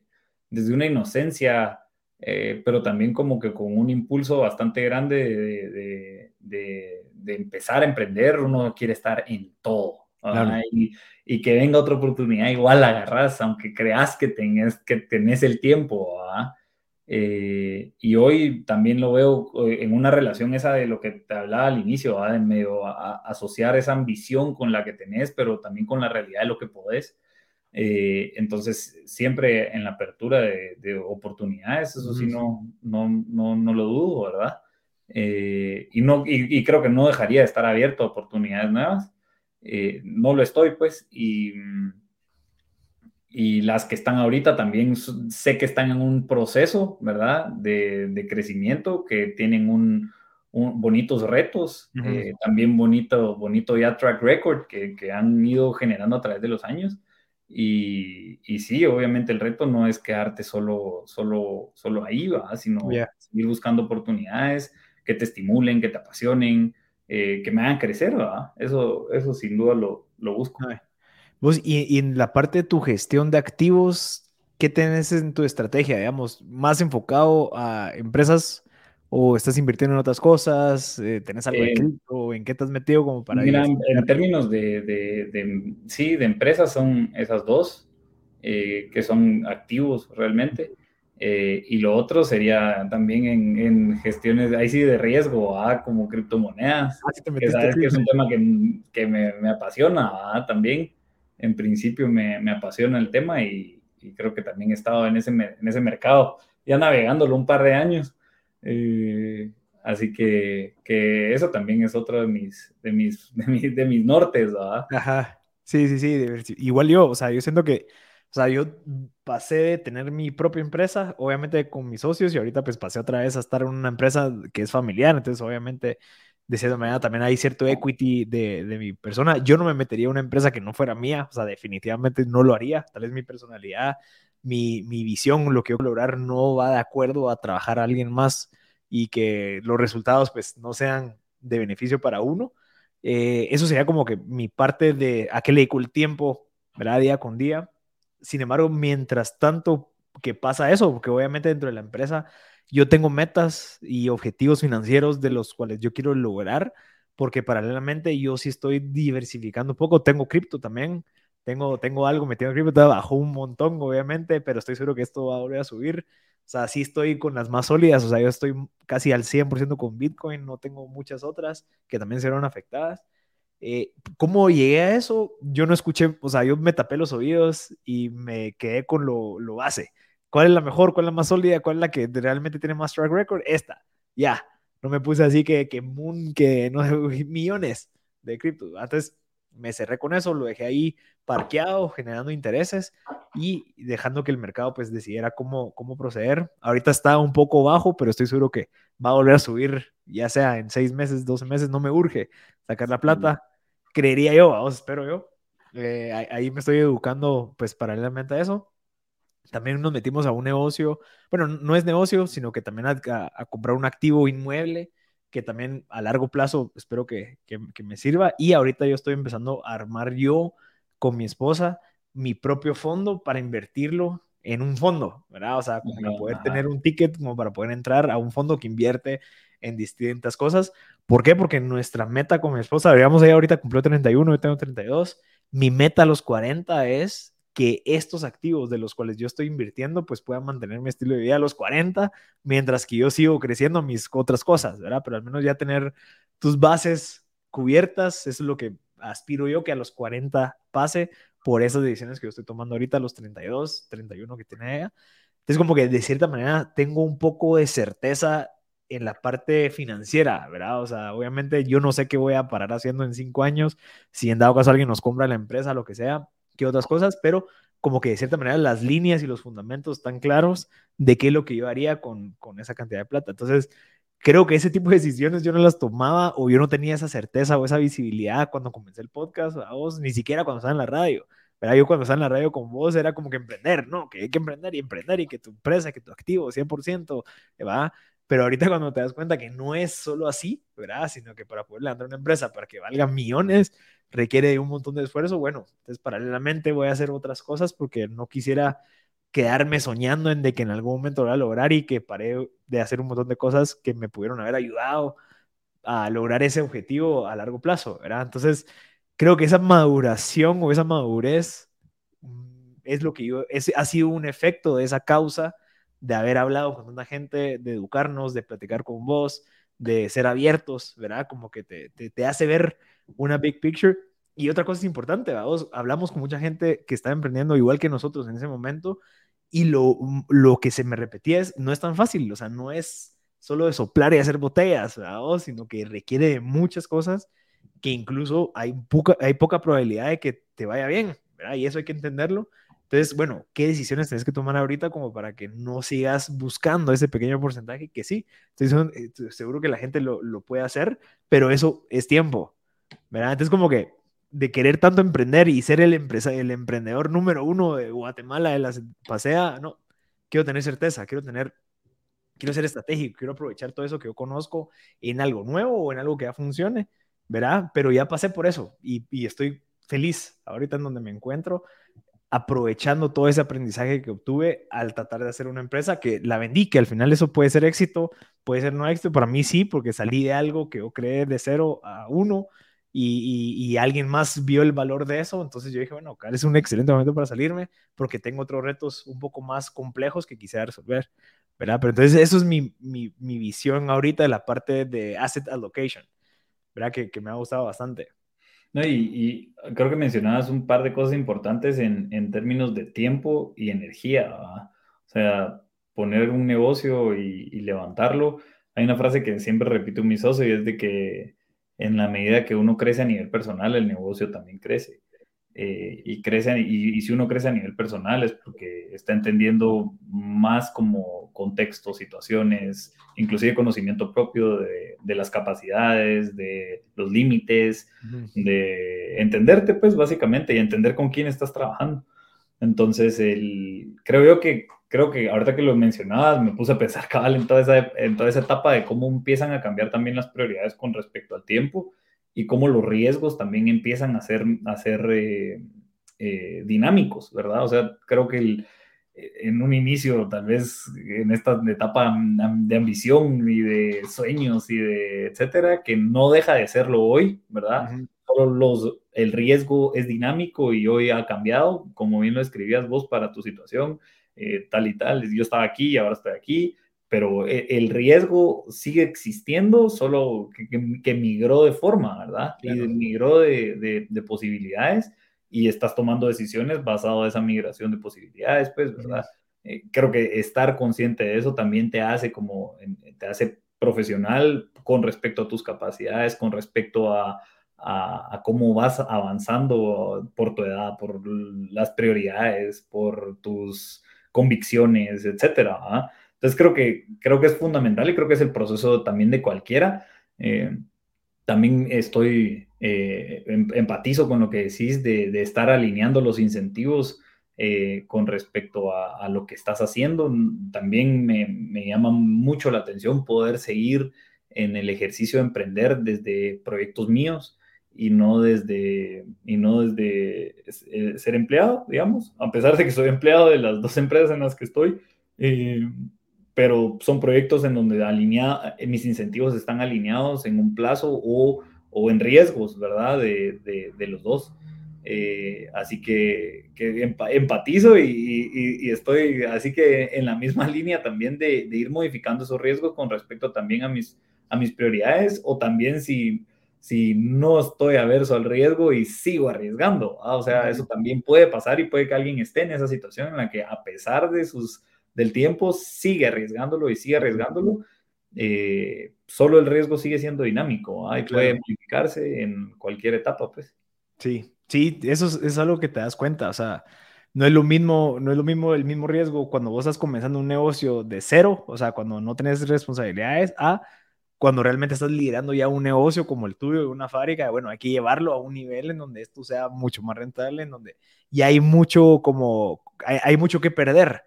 desde una inocencia, eh, pero también como que con un impulso bastante grande de, de, de, empezar a emprender, uno quiere estar en todo. Y, y, que venga otra oportunidad, igual la agarras, aunque creas que tenés, que tenés el tiempo. Eh, y hoy también lo veo eh, en una relación esa de lo que te hablaba al inicio, de medio asociar esa ambición con la que tenés, pero también con la realidad de lo que podés. Eh, entonces, siempre en la apertura de, oportunidades, eso sí, no, no, no, no lo dudo, ¿verdad? Eh, y, no, y, creo que no dejaría de estar abierto a oportunidades nuevas. Eh, no lo estoy, pues, y, y las que están ahorita también sé que están en un proceso, ¿verdad? De, de crecimiento, que tienen un, bonitos retos, también bonito, bonito ya track record que, que han ido generando a través de los años. Y, y, sí, obviamente el reto no es quedarte solo, solo, solo ahí, ¿va? sino seguir buscando oportunidades que te estimulen, que te apasionen, eh, que me hagan crecer, ¿va? Eso, eso sin duda lo, lo busco. Vos, y, y, en la parte de tu gestión de activos, ¿qué tenés en tu estrategia, digamos, más enfocado a empresas o estás invirtiendo en otras cosas? Eh, ¿Tenés algo de eh, cripto? ¿En qué has metido como para Mira, en términos de, de, sí, de empresas son esas dos, eh, que son activos realmente. Y lo otro sería también en, en, gestiones, ahí sí, de riesgo, ¿ah? como criptomonedas, ah, que sabes que es un tema que, que me, me, apasiona ¿ah? también. En principio me, me apasiona el tema y, y, creo que también he estado en ese, en ese mercado, ya navegándolo un par de años. Eh, así que, que, eso también es otro de mis, de mis, de mis, de mis nortes. Ajá. Sí, sí, sí. Igual yo, o sea, yo siento que, o sea, yo pasé de tener mi propia empresa, obviamente con mis socios, y ahorita pues pasé otra vez a estar en una empresa que es familiar, entonces obviamente de cierta manera también hay cierto equity de, de, mi persona. Yo no me metería en una empresa que no fuera mía, o sea, definitivamente no lo haría. Tal vez mi personalidad, mi, mi visión, lo que yo quiero lograr no va de acuerdo a trabajar a alguien más y que los resultados pues no sean de beneficio para uno. Eh, eso sería como que mi parte de a qué le dedico el tiempo, ¿verdad? Día con día. Sin embargo, mientras tanto que pasa eso, porque obviamente dentro de la empresa yo tengo metas y objetivos financieros de los cuales yo quiero lograr, porque paralelamente yo sí estoy diversificando un poco. Tengo cripto también, tengo, tengo algo metido en cripto, bajó un montón, obviamente, pero estoy seguro que esto va a volver a subir. O sea, sí estoy con las más sólidas, o sea, yo estoy casi al 100% con Bitcoin, no tengo muchas otras que también serán afectadas. Eh, ¿Cómo llegué a eso? Yo no escuché, o sea, yo me tapé los oídos y me quedé con lo, lo base. ¿Cuál es la mejor? ¿Cuál es la más sólida? ¿Cuál es la que realmente tiene más track record? Esta. Ya. No me puse así que, que Moon, que no sé, millones de cripto. Antes me cerré con eso, lo dejé ahí parqueado, generando intereses y dejando que el mercado pues decidiera cómo, cómo proceder. Ahorita está un poco bajo, pero estoy seguro que va a volver a subir, ya sea en seis meses, doce meses, no me urge sacar la plata. Creería yo, vamos, espero yo. Eh, ahí me estoy educando pues paralelamente a eso. También nos metimos a un negocio, bueno, no es negocio, sino que también a, comprar un activo inmueble que también a largo plazo espero que, que, me sirva. Y ahorita yo estoy empezando a armar yo con mi esposa mi propio fondo para invertirlo en un fondo, ¿verdad? O sea, como para poder tener un ticket, como para poder entrar a un fondo que invierte en distintas cosas. ¿Por qué? Porque nuestra meta con mi esposa, digamos, ella ahorita cumplió 31, yo tengo 32, mi meta a los 40 es que estos activos de los cuales yo estoy invirtiendo pues puedan mantener mi estilo de vida a los 40, mientras que yo sigo creciendo mis otras cosas, ¿verdad? Pero al menos ya tener tus bases cubiertas, eso es lo que aspiro yo que a los 40 pase por esas decisiones que yo estoy tomando ahorita, los 32, 31 que tiene ella. Entonces como que de cierta manera tengo un poco de certeza en la parte financiera, ¿verdad? O sea, obviamente yo no sé qué voy a parar haciendo en cinco años, si en dado caso alguien nos compra la empresa, lo que sea, que otras cosas, pero como que de cierta manera las líneas y los fundamentos están claros de qué es lo que yo haría con, con esa cantidad de plata. Entonces, creo que ese tipo de decisiones yo no las tomaba o yo no tenía esa certeza o esa visibilidad cuando comencé el podcast a vos, ni siquiera cuando estaba en la radio. pero Yo cuando estaba en la radio con vos era como que emprender, ¿no? Que hay que emprender y emprender y que tu empresa, que tu activo 100%, ¿va? Pero ahorita cuando te das cuenta que no es solo así, ¿verdad? Sino que para poder levantar una empresa para que valga millones, requiere un montón de esfuerzo. Bueno, entonces paralelamente voy a hacer otras cosas porque no quisiera quedarme soñando en de que en algún momento lo lograr y que paré de hacer un montón de cosas que me pudieron haber ayudado a lograr ese objetivo a largo plazo, ¿verdad? Entonces, creo que esa maduración o esa madurez mm, es lo que yo, es, ha sido un efecto de esa causa de haber hablado con tanta gente, de educarnos, de platicar con vos, de ser abiertos, ¿verdad? Como que te, te, hace ver una big picture. Y otra cosa es importante, vos hablamos con mucha gente que está emprendiendo igual que nosotros en ese momento y lo, lo que se me repetía es, no es tan fácil, o sea, no es solo de soplar y hacer botellas, ¿verdad? sino que requiere de muchas cosas que incluso hay poca, hay poca probabilidad de que te vaya bien, ¿verdad? Y eso hay que entenderlo entonces, bueno, ¿qué decisiones tienes que tomar ahorita como para que no sigas buscando ese pequeño porcentaje? Que sí, eh, seguro que la gente lo, lo puede hacer, pero eso es tiempo, ¿verdad? Entonces, como que de querer tanto emprender y ser el, empresa, el emprendedor número uno de Guatemala de la pasea, no, quiero tener certeza, quiero tener, quiero ser estratégico, quiero aprovechar todo eso que yo conozco en algo nuevo o en algo que ya funcione, ¿verdad? Pero ya pasé por eso y, y estoy feliz ahorita en donde me encuentro aprovechando todo ese aprendizaje que obtuve al tratar de hacer una empresa que la vendí, que al final eso puede ser éxito, puede ser no éxito, para mí sí, porque salí de algo que yo creé de cero a uno y, y, alguien más vio el valor de eso, entonces yo dije, bueno, acá es un excelente momento para salirme porque tengo otros retos un poco más complejos que quisiera resolver, ¿verdad? Pero entonces eso es mi, mi, mi visión ahorita de la parte de asset allocation, ¿verdad? Que, que me ha gustado bastante. No, y, creo que mencionabas un par de cosas importantes en, en términos de tiempo y energía. O sea, poner un negocio y, levantarlo. Hay una frase que siempre repito mi socio y es de que en la medida que uno crece a nivel personal, el negocio también crece. Eh, y, crece y, y, si uno crece a nivel personal es porque está entendiendo más como contextos, situaciones, inclusive conocimiento propio de, de las capacidades, de los límites, de entenderte, pues básicamente, y entender con quién estás trabajando. Entonces, el, creo yo que, creo que ahorita que lo mencionabas, me puse a pensar cabal en toda, esa, en toda esa etapa de cómo empiezan a cambiar también las prioridades con respecto al tiempo y cómo los riesgos también empiezan a ser, a ser eh, eh, dinámicos, ¿verdad? O sea, creo que el, en un inicio, tal vez en esta etapa de ambición y de sueños y de etcétera, que no deja de serlo hoy, ¿verdad? Solo los, el riesgo es dinámico y hoy ha cambiado, como bien lo escribías vos para tu situación, eh, tal y tal. Yo estaba aquí y ahora estoy aquí, pero e, el riesgo sigue existiendo, solo que, migró de forma, ¿verdad? Y migró de, de, posibilidades y estás tomando decisiones basado en esa migración de posibilidades, pues, ¿verdad? Eh, creo que estar consciente de eso también te hace como, te hace profesional con respecto a tus capacidades, con respecto a, a, cómo vas avanzando por tu edad, por las prioridades, por tus convicciones, etcétera. ¿ah? Entonces creo que, creo que es fundamental y creo que es el proceso también de cualquiera. Eh, también estoy, eh, em, empatizo con lo que decís de, estar alineando los incentivos eh, con respecto a, lo que estás haciendo. También me, me, llama mucho la atención poder seguir en el ejercicio de emprender desde proyectos míos y no desde, y no desde ser empleado, digamos, a pesar de que soy empleado de las dos empresas en las que estoy pero son proyectos en donde alinea, mis incentivos están alineados en un plazo o, o en riesgos, ¿verdad? De, de, los dos. Eh, así que, que empatizo y, y, estoy así que en la misma línea también de, de, ir modificando esos riesgos con respecto también a mis, a mis prioridades o también si, si no estoy averso al riesgo y sigo arriesgando. ¿ah? O sea, eso también puede pasar y puede que alguien esté en esa situación en la que a pesar de sus del tiempo sigue arriesgándolo y sigue arriesgándolo. Eh, solo el riesgo sigue siendo dinámico y puede modificarse en cualquier etapa, pues. Sí, sí, eso es, algo que te das cuenta, o sea, no es lo mismo, no es lo mismo el mismo riesgo cuando vos estás comenzando un negocio de cero, o sea, cuando no tenés responsabilidades, a cuando realmente estás liderando ya un negocio como el tuyo, una fábrica, bueno, hay que llevarlo a un nivel en donde esto sea mucho más rentable, en donde ya hay mucho como, hay mucho que perder.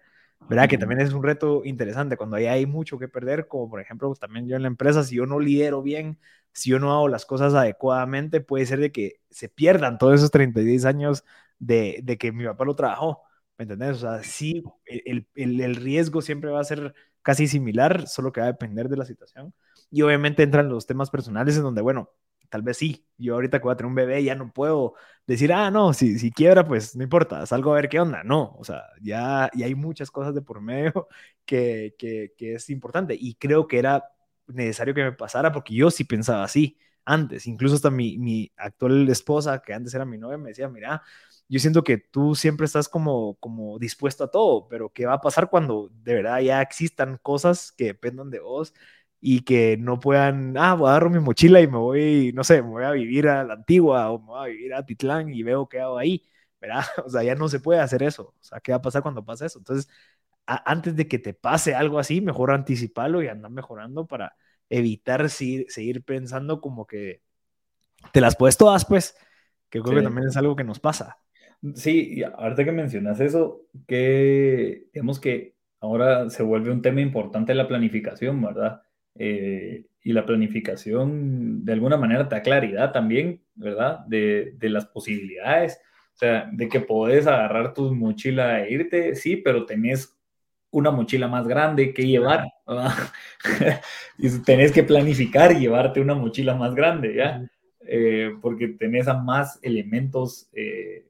¿verdad? Que también es un reto interesante cuando ahí hay mucho que perder, como por ejemplo también yo en la empresa, si yo no lidero bien, si yo no hago las cosas adecuadamente, puede ser de que se pierdan todos esos 36 años de, de que mi papá lo trabajó, ¿me entendés? O sea, sí, el, el, el, riesgo siempre va a ser casi similar, solo que va a depender de la situación. Y obviamente entran los temas personales en donde, bueno, tal vez sí. Yo ahorita que voy a tener un bebé ya no puedo decir, ah, no, si, si quiebra, pues no importa, salgo a ver qué onda. No, o sea, ya, y hay muchas cosas de por medio que, que, que, es importante. Y creo que era necesario que me pasara porque yo sí pensaba así antes. Incluso hasta mi, mi actual esposa, que antes era mi novia, me decía, mira, yo siento que tú siempre estás como, como dispuesto a todo, pero ¿qué va a pasar cuando de verdad ya existan cosas que dependan de vos y que no puedan, ah, voy a agarrar mi mochila y me voy, no sé, me voy a vivir a la antigua o me voy a vivir a Titlán y veo qué hago ahí, ¿verdad? O sea, ya no se puede hacer eso. O sea, ¿qué va a pasar cuando pasa eso? Entonces, antes de que te pase algo así, mejor anticiparlo y andar mejorando para evitar seguir, seguir pensando como que te las puedes todas, pues, que creo que también es algo que nos pasa. Sí, y ahorita que mencionas eso, que digamos que ahora se vuelve un tema importante la planificación, ¿verdad? Eh, y la planificación de alguna manera te da claridad también, ¿verdad? De, de, las posibilidades, o sea, de que podés agarrar tu mochila e irte, sí, pero tenés una mochila más grande que llevar, ¿verdad? y tenés que planificar llevarte una mochila más grande, ¿ya? Eh, porque tenés a más elementos, eh,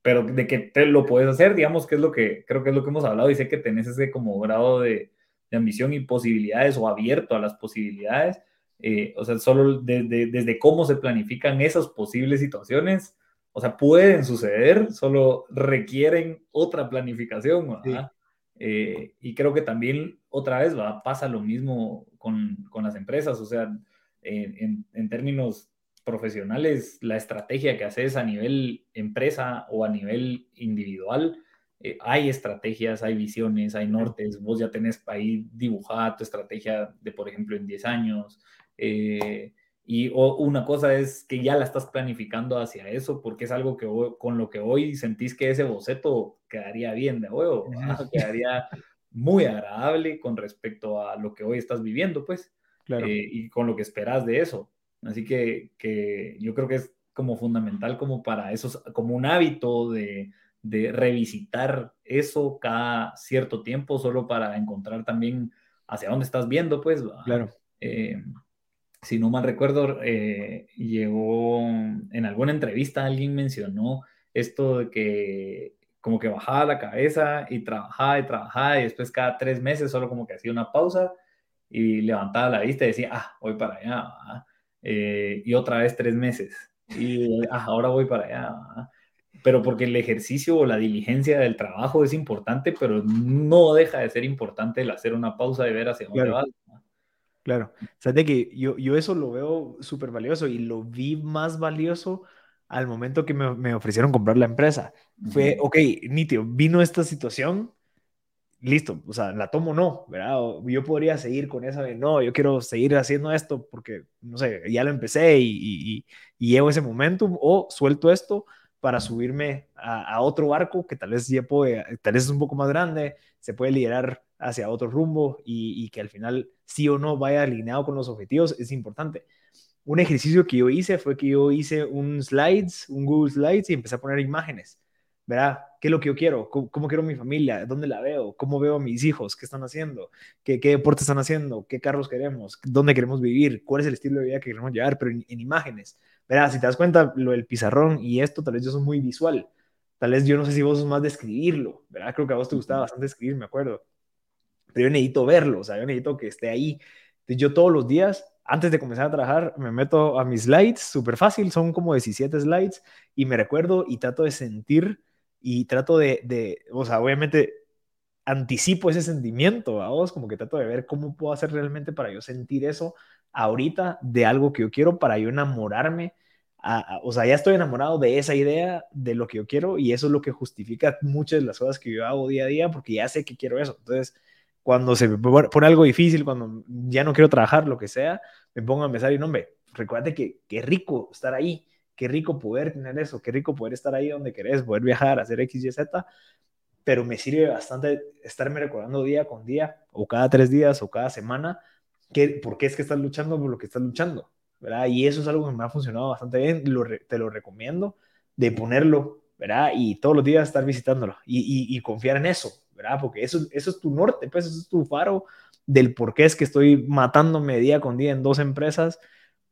pero de que te lo puedes hacer, digamos que es lo que creo que es lo que hemos hablado y sé que tenés ese como grado de, de ambición y posibilidades o abierto a las posibilidades. Eh, o sea, solo desde cómo se planifican esas posibles situaciones, o sea, pueden suceder, solo requieren otra planificación. Eh, y creo que también otra vez ¿va? pasa lo mismo con, con, las empresas, o sea, en, en, términos profesionales, la estrategia que haces a nivel empresa o a nivel individual eh, hay estrategias, hay visiones, hay nortes, vos ya tenés ahí dibujada tu estrategia de, por ejemplo, en 10 años. Eh, y una cosa es que ya la estás planificando hacia eso, porque es algo que con lo que hoy sentís que ese boceto quedaría bien de huevo, quedaría muy agradable con respecto a lo que hoy estás viviendo, pues, claro. Eh, y con lo que esperas de eso. Así que, que yo creo que es como fundamental como para eso, como un hábito de, de revisitar eso cada cierto tiempo, solo para encontrar también hacia dónde estás viendo, pues. Claro. Eh, si no mal recuerdo, eh, llegó en alguna entrevista alguien mencionó esto de que como que bajaba la cabeza y trabajaba y trabajaba y después cada tres meses solo como que hacía una pausa y levantaba la vista y decía, ah, voy para allá, eh, y otra vez tres meses y ah, ahora voy para allá, pero porque el ejercicio o la diligencia del trabajo es importante, pero no deja de ser importante el hacer una pausa de ver hacia dónde vas. Claro, o sea, de que yo, yo eso lo veo súper valioso y lo vi más valioso al momento que me, me ofrecieron comprar la empresa. Fue, ok, Nitio, vino esta situación, listo, o sea, la tomo no, ¿verdad? yo podría seguir con esa de, no, yo quiero seguir haciendo esto porque, no sé, ya lo empecé y, y, y llevo ese momentum, o suelto esto para subirme a, otro barco que tal vez ya puede, tal vez es un poco más grande, se puede liderar hacia otro rumbo y, que al final sí o no vaya alineado con los objetivos es importante. Un ejercicio que yo hice fue que yo hice un slides, un Google Slides y empecé a poner imágenes. ¿Verdad? ¿Qué es lo que yo quiero? ¿Cómo, quiero mi familia? ¿Dónde la veo? ¿Cómo veo a mis hijos? ¿Qué están haciendo? ¿Qué, qué deportes están haciendo? ¿Qué carros queremos? ¿Dónde queremos vivir? ¿Cuál es el estilo de vida que queremos llevar? Pero en, imágenes. ¿Verdad? Si te das cuenta, lo del pizarrón y esto, tal vez yo soy muy visual. Tal vez yo no sé si vos sos más de escribirlo, ¿verdad? Creo que a vos te gustaba bastante escribir, me acuerdo pero yo necesito verlo, o sea, yo necesito que esté ahí. Entonces, yo todos los días, antes de comenzar a trabajar, me meto a mis slides, súper fácil, son como 17 slides, y me recuerdo y trato de sentir y trato de, de o sea, obviamente anticipo ese sentimiento, a vos, como que trato de ver cómo puedo hacer realmente para yo sentir eso ahorita de algo que yo quiero, para yo enamorarme. o sea, ya estoy enamorado de esa idea, de lo que yo quiero, y eso es lo que justifica muchas de las cosas que yo hago día a día, porque ya sé que quiero eso. Entonces, cuando se me pone algo difícil, cuando ya no quiero trabajar, lo que sea, me pongo a empezar y no, hombre, recuérdate que qué rico estar ahí, qué rico poder tener eso, qué rico poder estar ahí donde querés, poder viajar, hacer X, Y, Z, pero me sirve bastante estarme recordando día con día, o cada tres días, o cada semana, que, por qué es que estás luchando por lo que estás luchando, ¿verdad? Y eso es algo que me ha funcionado bastante bien, te lo recomiendo, de ponerlo, ¿verdad? Y todos los días estar visitándolo y, y confiar en eso, ¿verdad? Porque eso, eso es tu norte, pues eso es tu faro del por qué es que estoy matándome día con día en dos empresas,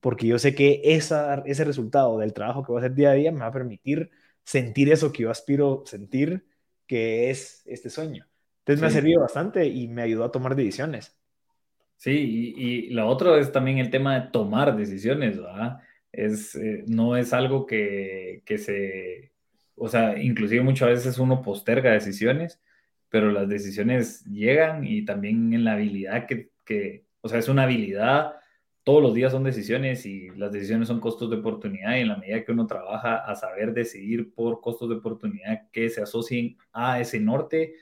porque yo sé que esa, ese resultado del trabajo que voy a hacer día a día me va a permitir sentir eso que yo aspiro sentir, que es este sueño. Entonces me ha servido bastante y me ayudó a tomar decisiones. Sí, y, lo otro es también el tema de tomar decisiones, ¿verdad? Es, eh, no es algo que, que se, o sea, inclusive muchas veces uno posterga decisiones pero las decisiones llegan y también en la habilidad que, que, o sea, es una habilidad, todos los días son decisiones y las decisiones son costos de oportunidad y en la medida que uno trabaja a saber decidir por costos de oportunidad que se asocien a ese norte,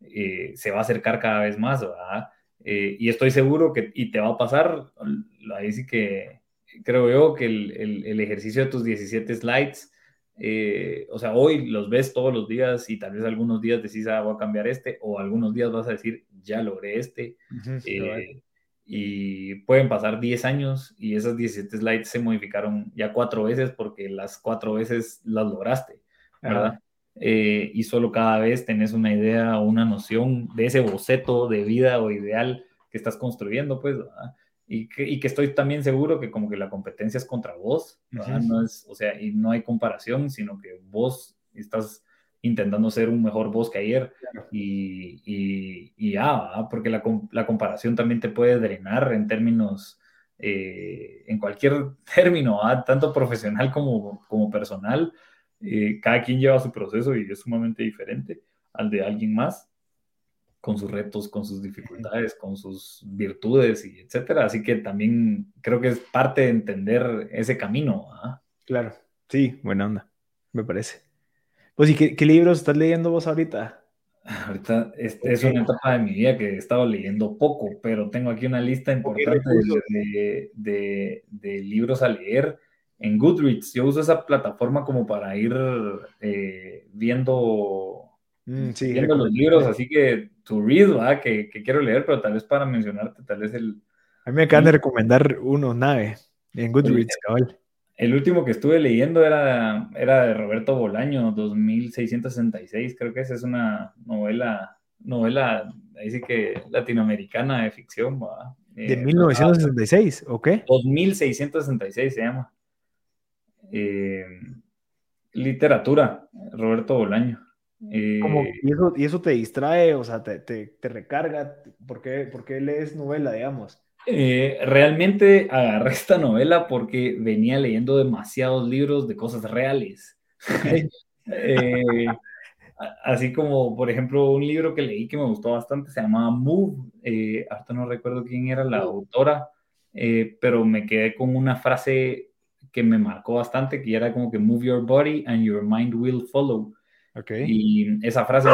eh, se va a acercar cada vez más, ¿verdad? Eh, y estoy seguro que, y te va a pasar, ahí sí que creo yo que el, el, el ejercicio de tus 17 slides, eh, o sea, hoy los ves todos los días y tal vez algunos días decís, ah, voy a cambiar este, o algunos días vas a decir, ya logré este. Eh, y pueden pasar 10 años y esas 17 slides se modificaron ya cuatro veces porque las cuatro veces las lograste, ¿verdad? Eh, y solo cada vez tenés una idea o una noción de ese boceto de vida o ideal que estás construyendo, pues, ¿verdad? y que, estoy también seguro que como que la competencia es contra vos, no es, o sea, y no hay comparación, sino que vos estás intentando ser un mejor vos que ayer y, y, y ya, porque la, la, comparación también te puede drenar en términos, eh, en cualquier término, tanto profesional como, como personal, eh, cada quien lleva su proceso y es sumamente diferente al de alguien más con sus retos, con sus dificultades, con sus virtudes y etcétera. Así que también creo que es parte de entender ese camino. Claro, sí, buena onda, me parece. Pues, ¿y qué, qué libros estás leyendo vos ahorita? Ahorita este es una etapa de mi vida que he estado leyendo poco, pero tengo aquí una lista importante de, de, de, libros a leer en Goodreads. Yo uso esa plataforma como para ir eh, viendo, mm, viendo los libros, así que to read, ¿verdad? Que, que, quiero leer, pero tal vez para mencionarte, tal vez el... A mí me acaban de recomendar uno, Nave, en Goodreads, cabal. El último que estuve leyendo era, era de Roberto Bolaño, 2666, creo que esa es una novela, novela, ahí sí que latinoamericana de ficción. ¿De 1966 eh, o qué? 2666 se llama. Eh, literatura, Roberto Bolaño. Eh, ¿y, eso, ¿y, eso, te distrae? O sea, te, te, te recarga. ¿Por qué, ¿Por qué lees novela, digamos? Eh, realmente agarré esta novela porque venía leyendo demasiados libros de cosas reales. Eh, así como, por ejemplo, un libro que leí que me gustó bastante se llamaba Move. Eh, hasta no recuerdo quién era la autora, pero me quedé con una frase que me marcó bastante, que era como que Move your body and your mind will follow. Okay. Y esa frase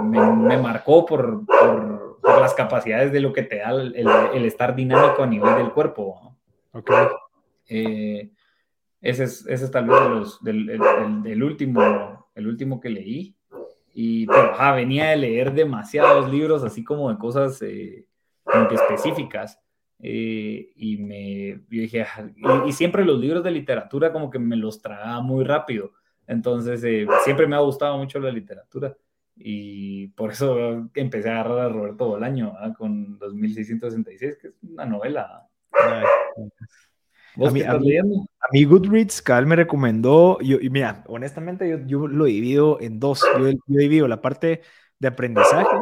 me, me, marcó por, por por las capacidades de lo que te da el, el, estar dinámico a nivel del cuerpo. Ok. Eh, ese, es, ese es tal vez de los, del, el, último, el último que leí. Y, pero venía de leer demasiados libros, así como de cosas eh, como que específicas. Eh, y me yo dije, ah", y, siempre los libros de literatura como que me los tragaba muy rápido. Entonces, siempre me ha gustado mucho la literatura. Y por eso empecé a agarrar a Roberto Bolaño con 2666, que es una novela. ¿Vos a mí, estás leyendo? A mí Goodreads, Cal me recomendó, yo, y mira, honestamente yo, yo, lo divido en dos. Yo, yo, divido la parte de aprendizaje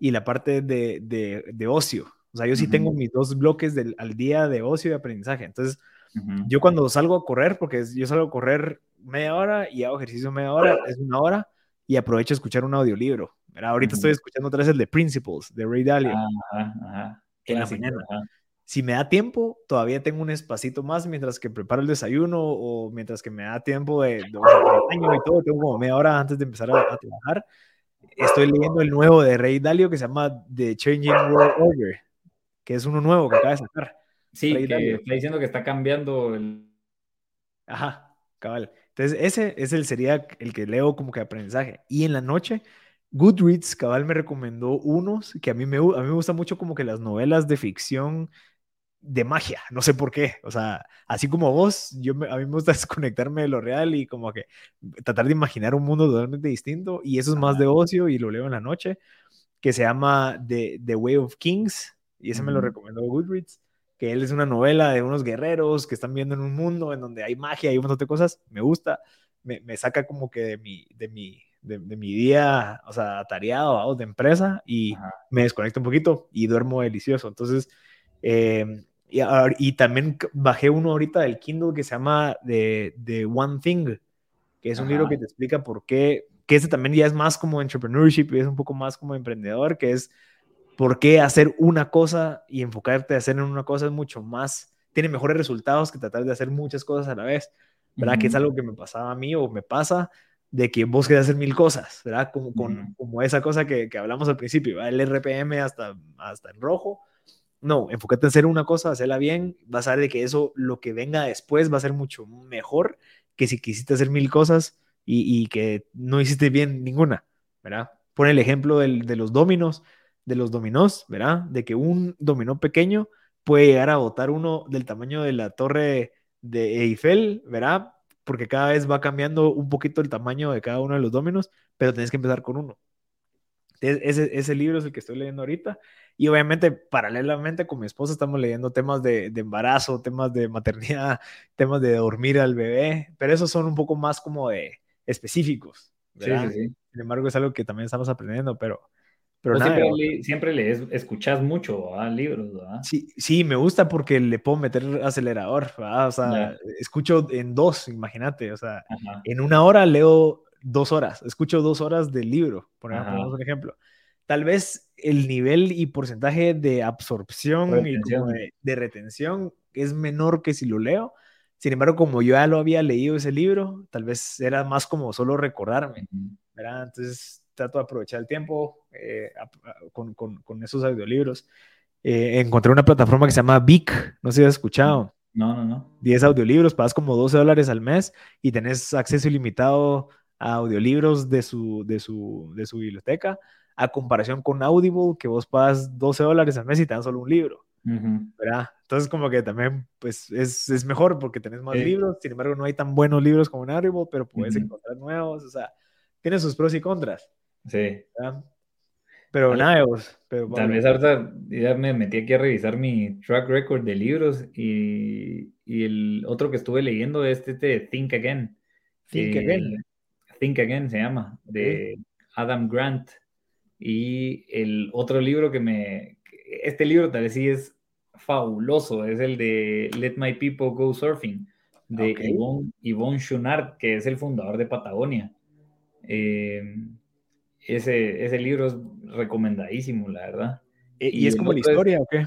y la parte de, de, de ocio. O sea, yo sí tengo mis dos bloques del, al día de ocio y aprendizaje. Entonces, yo cuando salgo a correr, porque yo salgo a correr media hora y hago ejercicio media hora, es una hora y aprovecho a escuchar un audiolibro. Ahorita estoy escuchando otra vez el de Principles, de Ray Dalio. Ajá, En la mañana. Si me da tiempo, todavía tengo un espacito más mientras que preparo el desayuno o mientras que me da tiempo de, de, baño y todo. Tengo como media hora antes de empezar a, trabajar. Estoy leyendo el nuevo de Ray Dalio que se llama The Changing World Order, que es uno nuevo que acaba de sacar. Sí, que está diciendo que está cambiando el... Ajá, cabal. Entonces, ese es el, sería el que leo como que aprendizaje. Y en la noche, Goodreads, cabal, me recomendó unos que a mí me, a mí me gusta mucho como que las novelas de ficción de magia, no sé por qué, o sea, así como vos, yo a mí me gusta desconectarme de lo real y como que tratar de imaginar un mundo totalmente distinto y eso es más de ocio y lo leo en la noche, que se llama The, The Way of Kings y ese me lo recomendó Goodreads que él es una novela de unos guerreros que están viendo en un mundo en donde hay magia y un montón de cosas, me gusta, me, me saca como que de mi, de mi, de, mi día, o sea, atareado, de empresa, y me desconecto un poquito y duermo delicioso. Entonces, eh, y, y, también bajé uno ahorita del Kindle que se llama The, The One Thing, que es un libro que te explica por qué, que ese también ya es más como entrepreneurship y es un poco más como emprendedor, que es ¿Por qué hacer una cosa y enfocarte a hacer en una cosa es mucho más, tiene mejores resultados que tratar de hacer muchas cosas a la vez? ¿Verdad? Que es algo que me pasaba a mí o me pasa de que vos querés hacer mil cosas, ¿verdad? Como, con, como esa cosa que, que, hablamos al principio, el RPM hasta, hasta en rojo. No, enfócate en hacer una cosa, hacerla bien, vas a ver de que eso, lo que venga después va a ser mucho mejor que si quisiste hacer mil cosas y, y que no hiciste bien ninguna, ¿verdad? Pon el ejemplo del, de los dominos de los dominós, ¿verdad? De que un dominó pequeño puede llegar a botar uno del tamaño de la torre de Eiffel, ¿verdad? Porque cada vez va cambiando un poquito el tamaño de cada uno de los dominos, pero tienes que empezar con uno. Ese, ese libro es el que estoy leyendo ahorita. Y obviamente, paralelamente con mi esposa, estamos leyendo temas de, de, embarazo, temas de maternidad, temas de dormir al bebé, pero esos son un poco más como de específicos. ¿verdad? Sí, sí, Sin embargo, es algo que también estamos aprendiendo, pero, pero siempre, lees, escuchas mucho libros, ¿verdad? Sí, sí, me gusta porque le puedo meter acelerador, ¿verdad? O sea, escucho en dos, imagínate, o sea, en una hora leo dos horas, escucho dos horas del libro, por ejemplo, un ejemplo. Tal vez el nivel y porcentaje de absorción y de, retención es menor que si lo leo, Sin embargo, como yo ya lo había leído ese libro, tal vez era más como solo recordarme, ¿verdad? Entonces trato de aprovechar el tiempo eh, con, con, con, esos audiolibros. Eh, encontré una plataforma que se llama Vic, no sé si has escuchado. No, no, no. 10 audiolibros, pagas como 12 dólares al mes y tenés acceso ilimitado a audiolibros de su, de su, de su biblioteca, a comparación con Audible, que vos pagas 12 dólares al mes y te dan solo un libro. ¿verdad? Entonces como que también pues es, es mejor porque tenés más libros, sin embargo no hay tan buenos libros como en Audible, pero puedes encontrar nuevos, o sea, tiene sus pros y contras. Sí. Pero nada, vos. Pero, Tal vez ahorita ya me metí aquí a revisar mi track record de libros y, y el otro que estuve leyendo es este Think Again. Think Again. Think Again se llama, de Adam Grant. Y el otro libro que me... Este libro tal vez sí es fabuloso, es el de Let My People Go Surfing, de Yvonne, Yvonne Chunard, que es el fundador de Patagonia. Eh, ese, ese libro es recomendadísimo, la verdad. ¿Y, es como la historia o qué?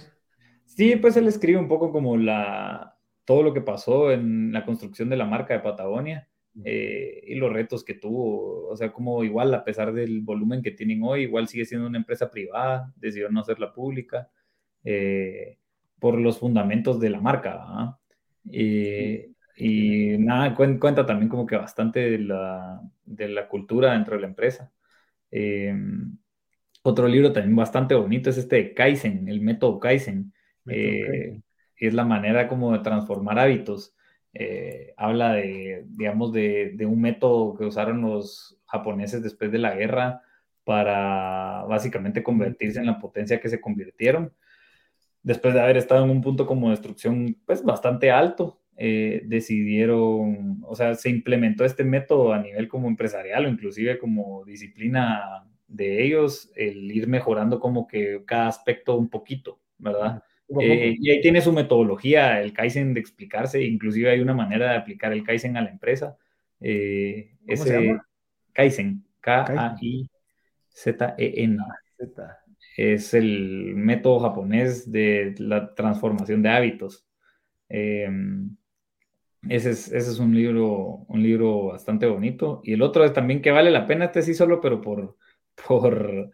Sí, pues él escribe un poco como la, todo lo que pasó en la construcción de la marca de Patagonia eh, y los retos que tuvo. O sea, como igual, a pesar del volumen que tienen hoy, igual sigue siendo una empresa privada, decidió no hacerla pública eh, por los fundamentos de la marca. y nada, cuenta también como que bastante de la, de la cultura dentro de la empresa. Eh, otro libro también bastante bonito es este de Kaizen, el método Kaizen. Eh, es la manera como de transformar hábitos. Eh, habla de, digamos, de, un método que usaron los japoneses después de la guerra para básicamente convertirse en la potencia que se convirtieron. Después de haber estado en un punto como de destrucción pues bastante alto, decidieron, o sea, se implementó este método a nivel como empresarial o inclusive como disciplina de ellos, el ir mejorando como que cada aspecto un poquito, ¿verdad? Eh, y ahí tiene su metodología, el Kaizen de explicarse, inclusive hay una manera de aplicar el Kaizen a la empresa. Eh, ¿Cómo se llama? Kaizen, K-A-I-Z-E-N. Es el método japonés de la transformación de hábitos. Em, ese es, ese es un libro, un libro bastante bonito. Y el otro es también que vale la pena, este sí solo, pero por, por,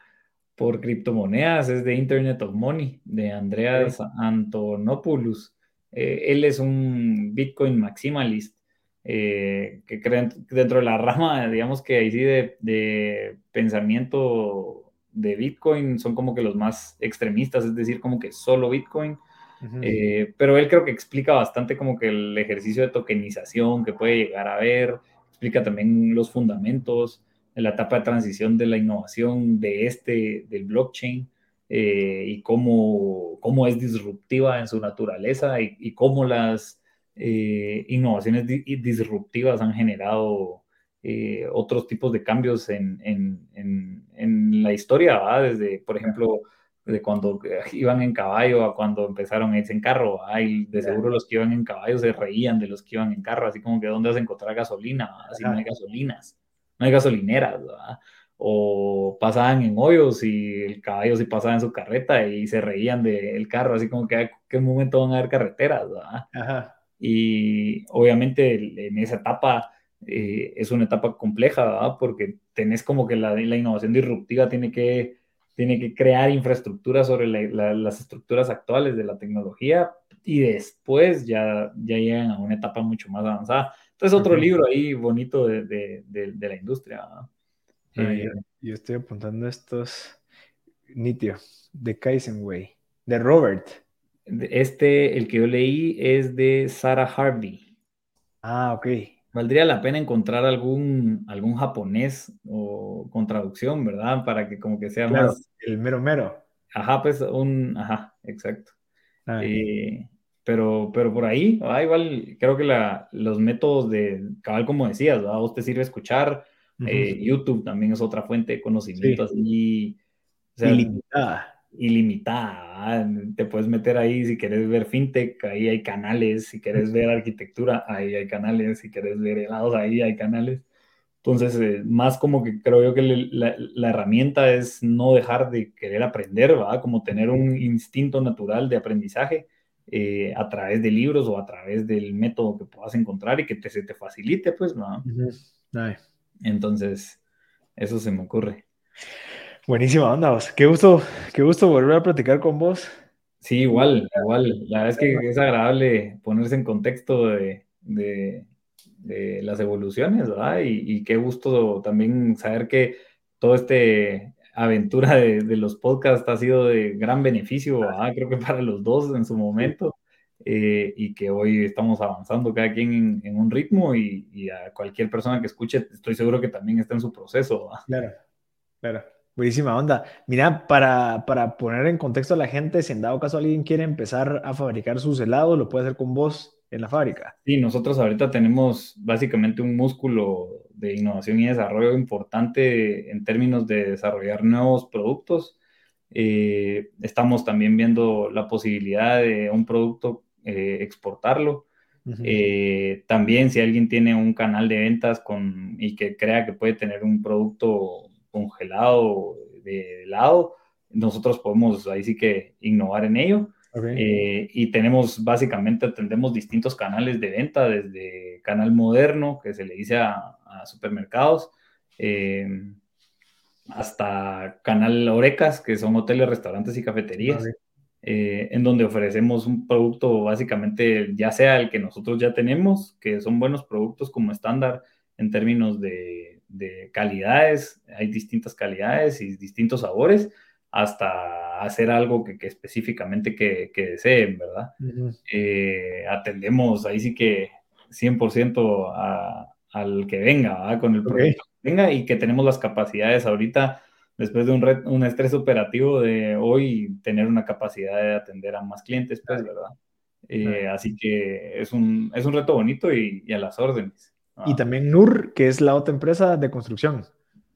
por criptomonedas, es de Internet of Money, de Andreas Antonopoulos. Eh, él es un Bitcoin maximalist, eh, que cree dentro de la rama, digamos que ahí sí de, de pensamiento de Bitcoin son como que los más extremistas, es decir, como que solo Bitcoin eh, pero él creo que explica bastante como que el ejercicio de tokenización que puede llegar a ver, explica también los fundamentos la etapa de transición de la innovación de este, del blockchain, eh, y cómo, cómo es disruptiva en su naturaleza y, cómo las eh, innovaciones disruptivas han generado otros tipos de cambios en, en, en, en la historia, desde, por ejemplo, de cuando iban en caballo a cuando empezaron a irse en carro. Ay, de seguro los que iban en caballo se reían de los que iban en carro, así como que ¿dónde vas a encontrar gasolina? Así no hay gasolinas, no hay gasolineras, ¿verdad? O pasaban en hoyos y el caballo sí pasaba en su carreta y se reían del carro, así como que qué momento van a haber carreteras, ¿verdad? Y obviamente en esa etapa eh, es una etapa compleja, ¿verdad? Porque tenés como que la, la innovación disruptiva tiene que tiene que crear infraestructura sobre las estructuras actuales de la tecnología y después ya, ya llegan a una etapa mucho más avanzada. Entonces, otro libro ahí bonito de, de, de, la industria. Ah, eh, yo, estoy apuntando estos Nitio, de Kaizenway, de Robert. Este, el que yo leí, es de Sarah Harvey. Ah, ok valdría la pena encontrar algún, algún japonés o con traducción, ¿verdad? Para que como que sea más... El mero mero. Ajá, pues un... Ajá, exacto. Ah. Eh, pero, pero por ahí, ah, igual creo que la, los métodos de, cabal como decías, ¿verdad? vos te sirve escuchar, eh, YouTube también es otra fuente de conocimiento así. Ilimitada ilimitada. Te puedes meter ahí si quieres ver fintech, ahí hay canales. Si quieres ver arquitectura, ahí hay canales. Si quieres ver helados, ahí hay canales. Entonces, eh, más como que creo yo que la, la, herramienta es no dejar de querer aprender, ¿va? Como tener un instinto natural de aprendizaje eh, a través de libros o a través del método que puedas encontrar y que te, se te facilite, pues, ¿no? Entonces, eso se me ocurre. Buenísima onda, vos. Qué gusto, qué gusto volver a platicar con vos. Sí, igual, igual. La verdad es que es agradable ponerse en contexto de, las evoluciones, ¿verdad? Y, qué gusto también saber que toda esta aventura de, los podcasts ha sido de gran beneficio, ¿verdad? Creo que para los dos en su momento. Eh, y que hoy estamos avanzando cada quien en, un ritmo y, a cualquier persona que escuche, estoy seguro que también está en su proceso. Claro, claro. Buenísima onda. Mira, para, para poner en contexto a la gente, si en dado caso alguien quiere empezar a fabricar sus helados, lo puede hacer con vos en la fábrica. Sí, nosotros ahorita tenemos básicamente un músculo de innovación y desarrollo importante en términos de desarrollar nuevos productos. Eh, estamos también viendo la posibilidad de un producto eh, exportarlo. Eh, también si alguien tiene un canal de ventas con, y que crea que puede tener un producto congelado de helado, nosotros podemos ahí sí que innovar en ello. Eh, y tenemos básicamente, atendemos distintos canales de venta, desde canal moderno, que se le dice a, supermercados, eh, hasta canal Orecas, que son hoteles, restaurantes y cafeterías, eh, en donde ofrecemos un producto básicamente, ya sea el que nosotros ya tenemos, que son buenos productos como estándar en términos de de calidades, hay distintas calidades y distintos sabores, hasta hacer algo que, específicamente que, deseen, ¿verdad? Eh, atendemos ahí sí que 100% al que venga, Con el proyecto que venga y que tenemos las capacidades ahorita, después de un, un estrés operativo de hoy, tener una capacidad de atender a más clientes, pues, ¿verdad? Eh, así que es un, es un reto bonito y a las órdenes. Y también NUR, que es la otra empresa de construcción.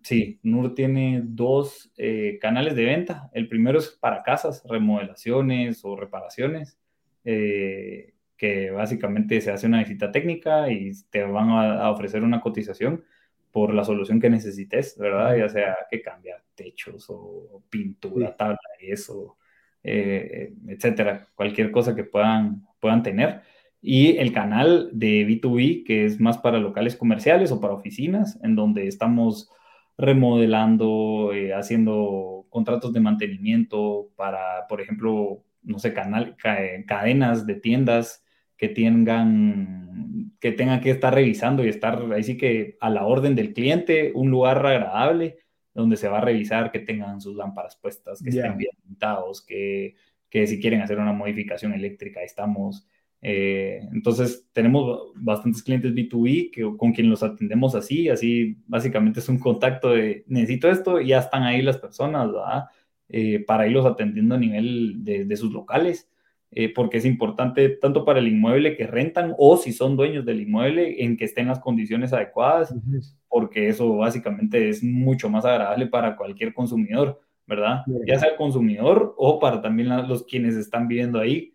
Sí, NUR tiene dos eh, canales de venta. El primero es para casas, remodelaciones o reparaciones, eh, que básicamente se hace una visita técnica y te van a, ofrecer una cotización por la solución que necesites, ¿verdad? Ya sea que cambiar techos o pintura, tabla, eso, eh, etcétera, cualquier cosa que puedan, puedan tener y el canal de B2B, que es más para locales comerciales o para oficinas, en donde estamos remodelando, eh, haciendo contratos de mantenimiento para, por ejemplo, no sé, canal, cadenas de tiendas que tengan, que tengan que estar revisando y estar ahí sí que a la orden del cliente, un lugar agradable donde se va a revisar que tengan sus lámparas puestas, que estén bien pintados, que, que si quieren hacer una modificación eléctrica, estamos eh, entonces, tenemos bastantes clientes B2B que, con quien los atendemos así, así básicamente es un contacto de necesito esto y ya están ahí las personas, ¿verdad? Eh, para irlos atendiendo a nivel de, sus locales, eh, porque es importante tanto para el inmueble que rentan o si son dueños del inmueble en que estén las condiciones adecuadas, porque eso básicamente es mucho más agradable para cualquier consumidor, ¿verdad? Ya sea el consumidor o para también los quienes están viviendo ahí.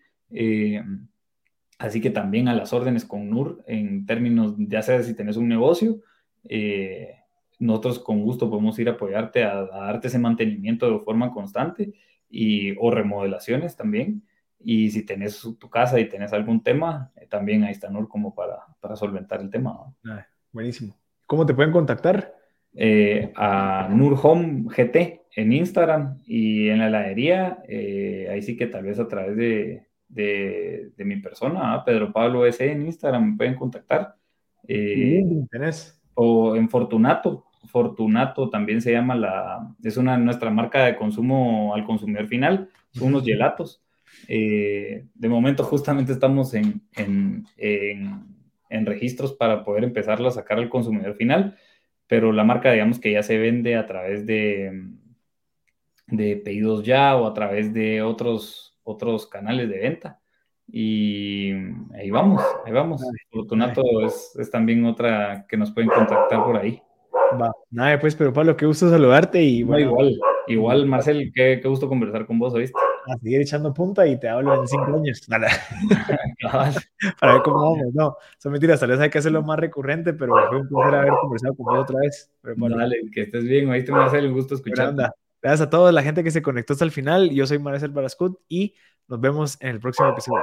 Así que también a las órdenes con NUR en términos, ya sea si tenés un negocio, eh, nosotros con gusto podemos ir a apoyarte a, darte ese mantenimiento de forma constante y, o remodelaciones también. Y si tenés tu casa y tenés algún tema, eh, también ahí está NUR como para, para solventar el tema. buenísimo. ¿Cómo te pueden contactar? Eh, a NUR Home GT en Instagram y en la heladería, ahí sí que tal vez a través de, de, mi persona, Pedro Pablo S. en Instagram, me pueden contactar. Eh, o en Fortunato. Fortunato también se llama la, es una nuestra marca de consumo al consumidor final, son unos gelatos. Eh, de momento justamente estamos en, en, en, registros para poder empezarlo a sacar al consumidor final, pero la marca digamos que ya se vende a través de, de pedidos ya o a través de otros otros canales de venta. Y ahí vamos, ahí vamos. Fortunato es, es también otra que nos pueden contactar por ahí. Va, nada, pues, pero Pablo, qué gusto saludarte y bueno. igual, igual, Marcel, qué, qué, gusto conversar con vos, ¿oíste? A seguir echando punta y te hablo en cinco años. Para ver cómo vamos, no, son mentiras, tal vez hay que hacerlo más recurrente, pero fue un placer haber conversado con vos otra vez. Dale, que estés bien, oíste, Marcel, un gusto escucharte. Gracias a toda la gente que se conectó hasta el final. Yo soy Marcel Barascut y nos vemos en el próximo episodio.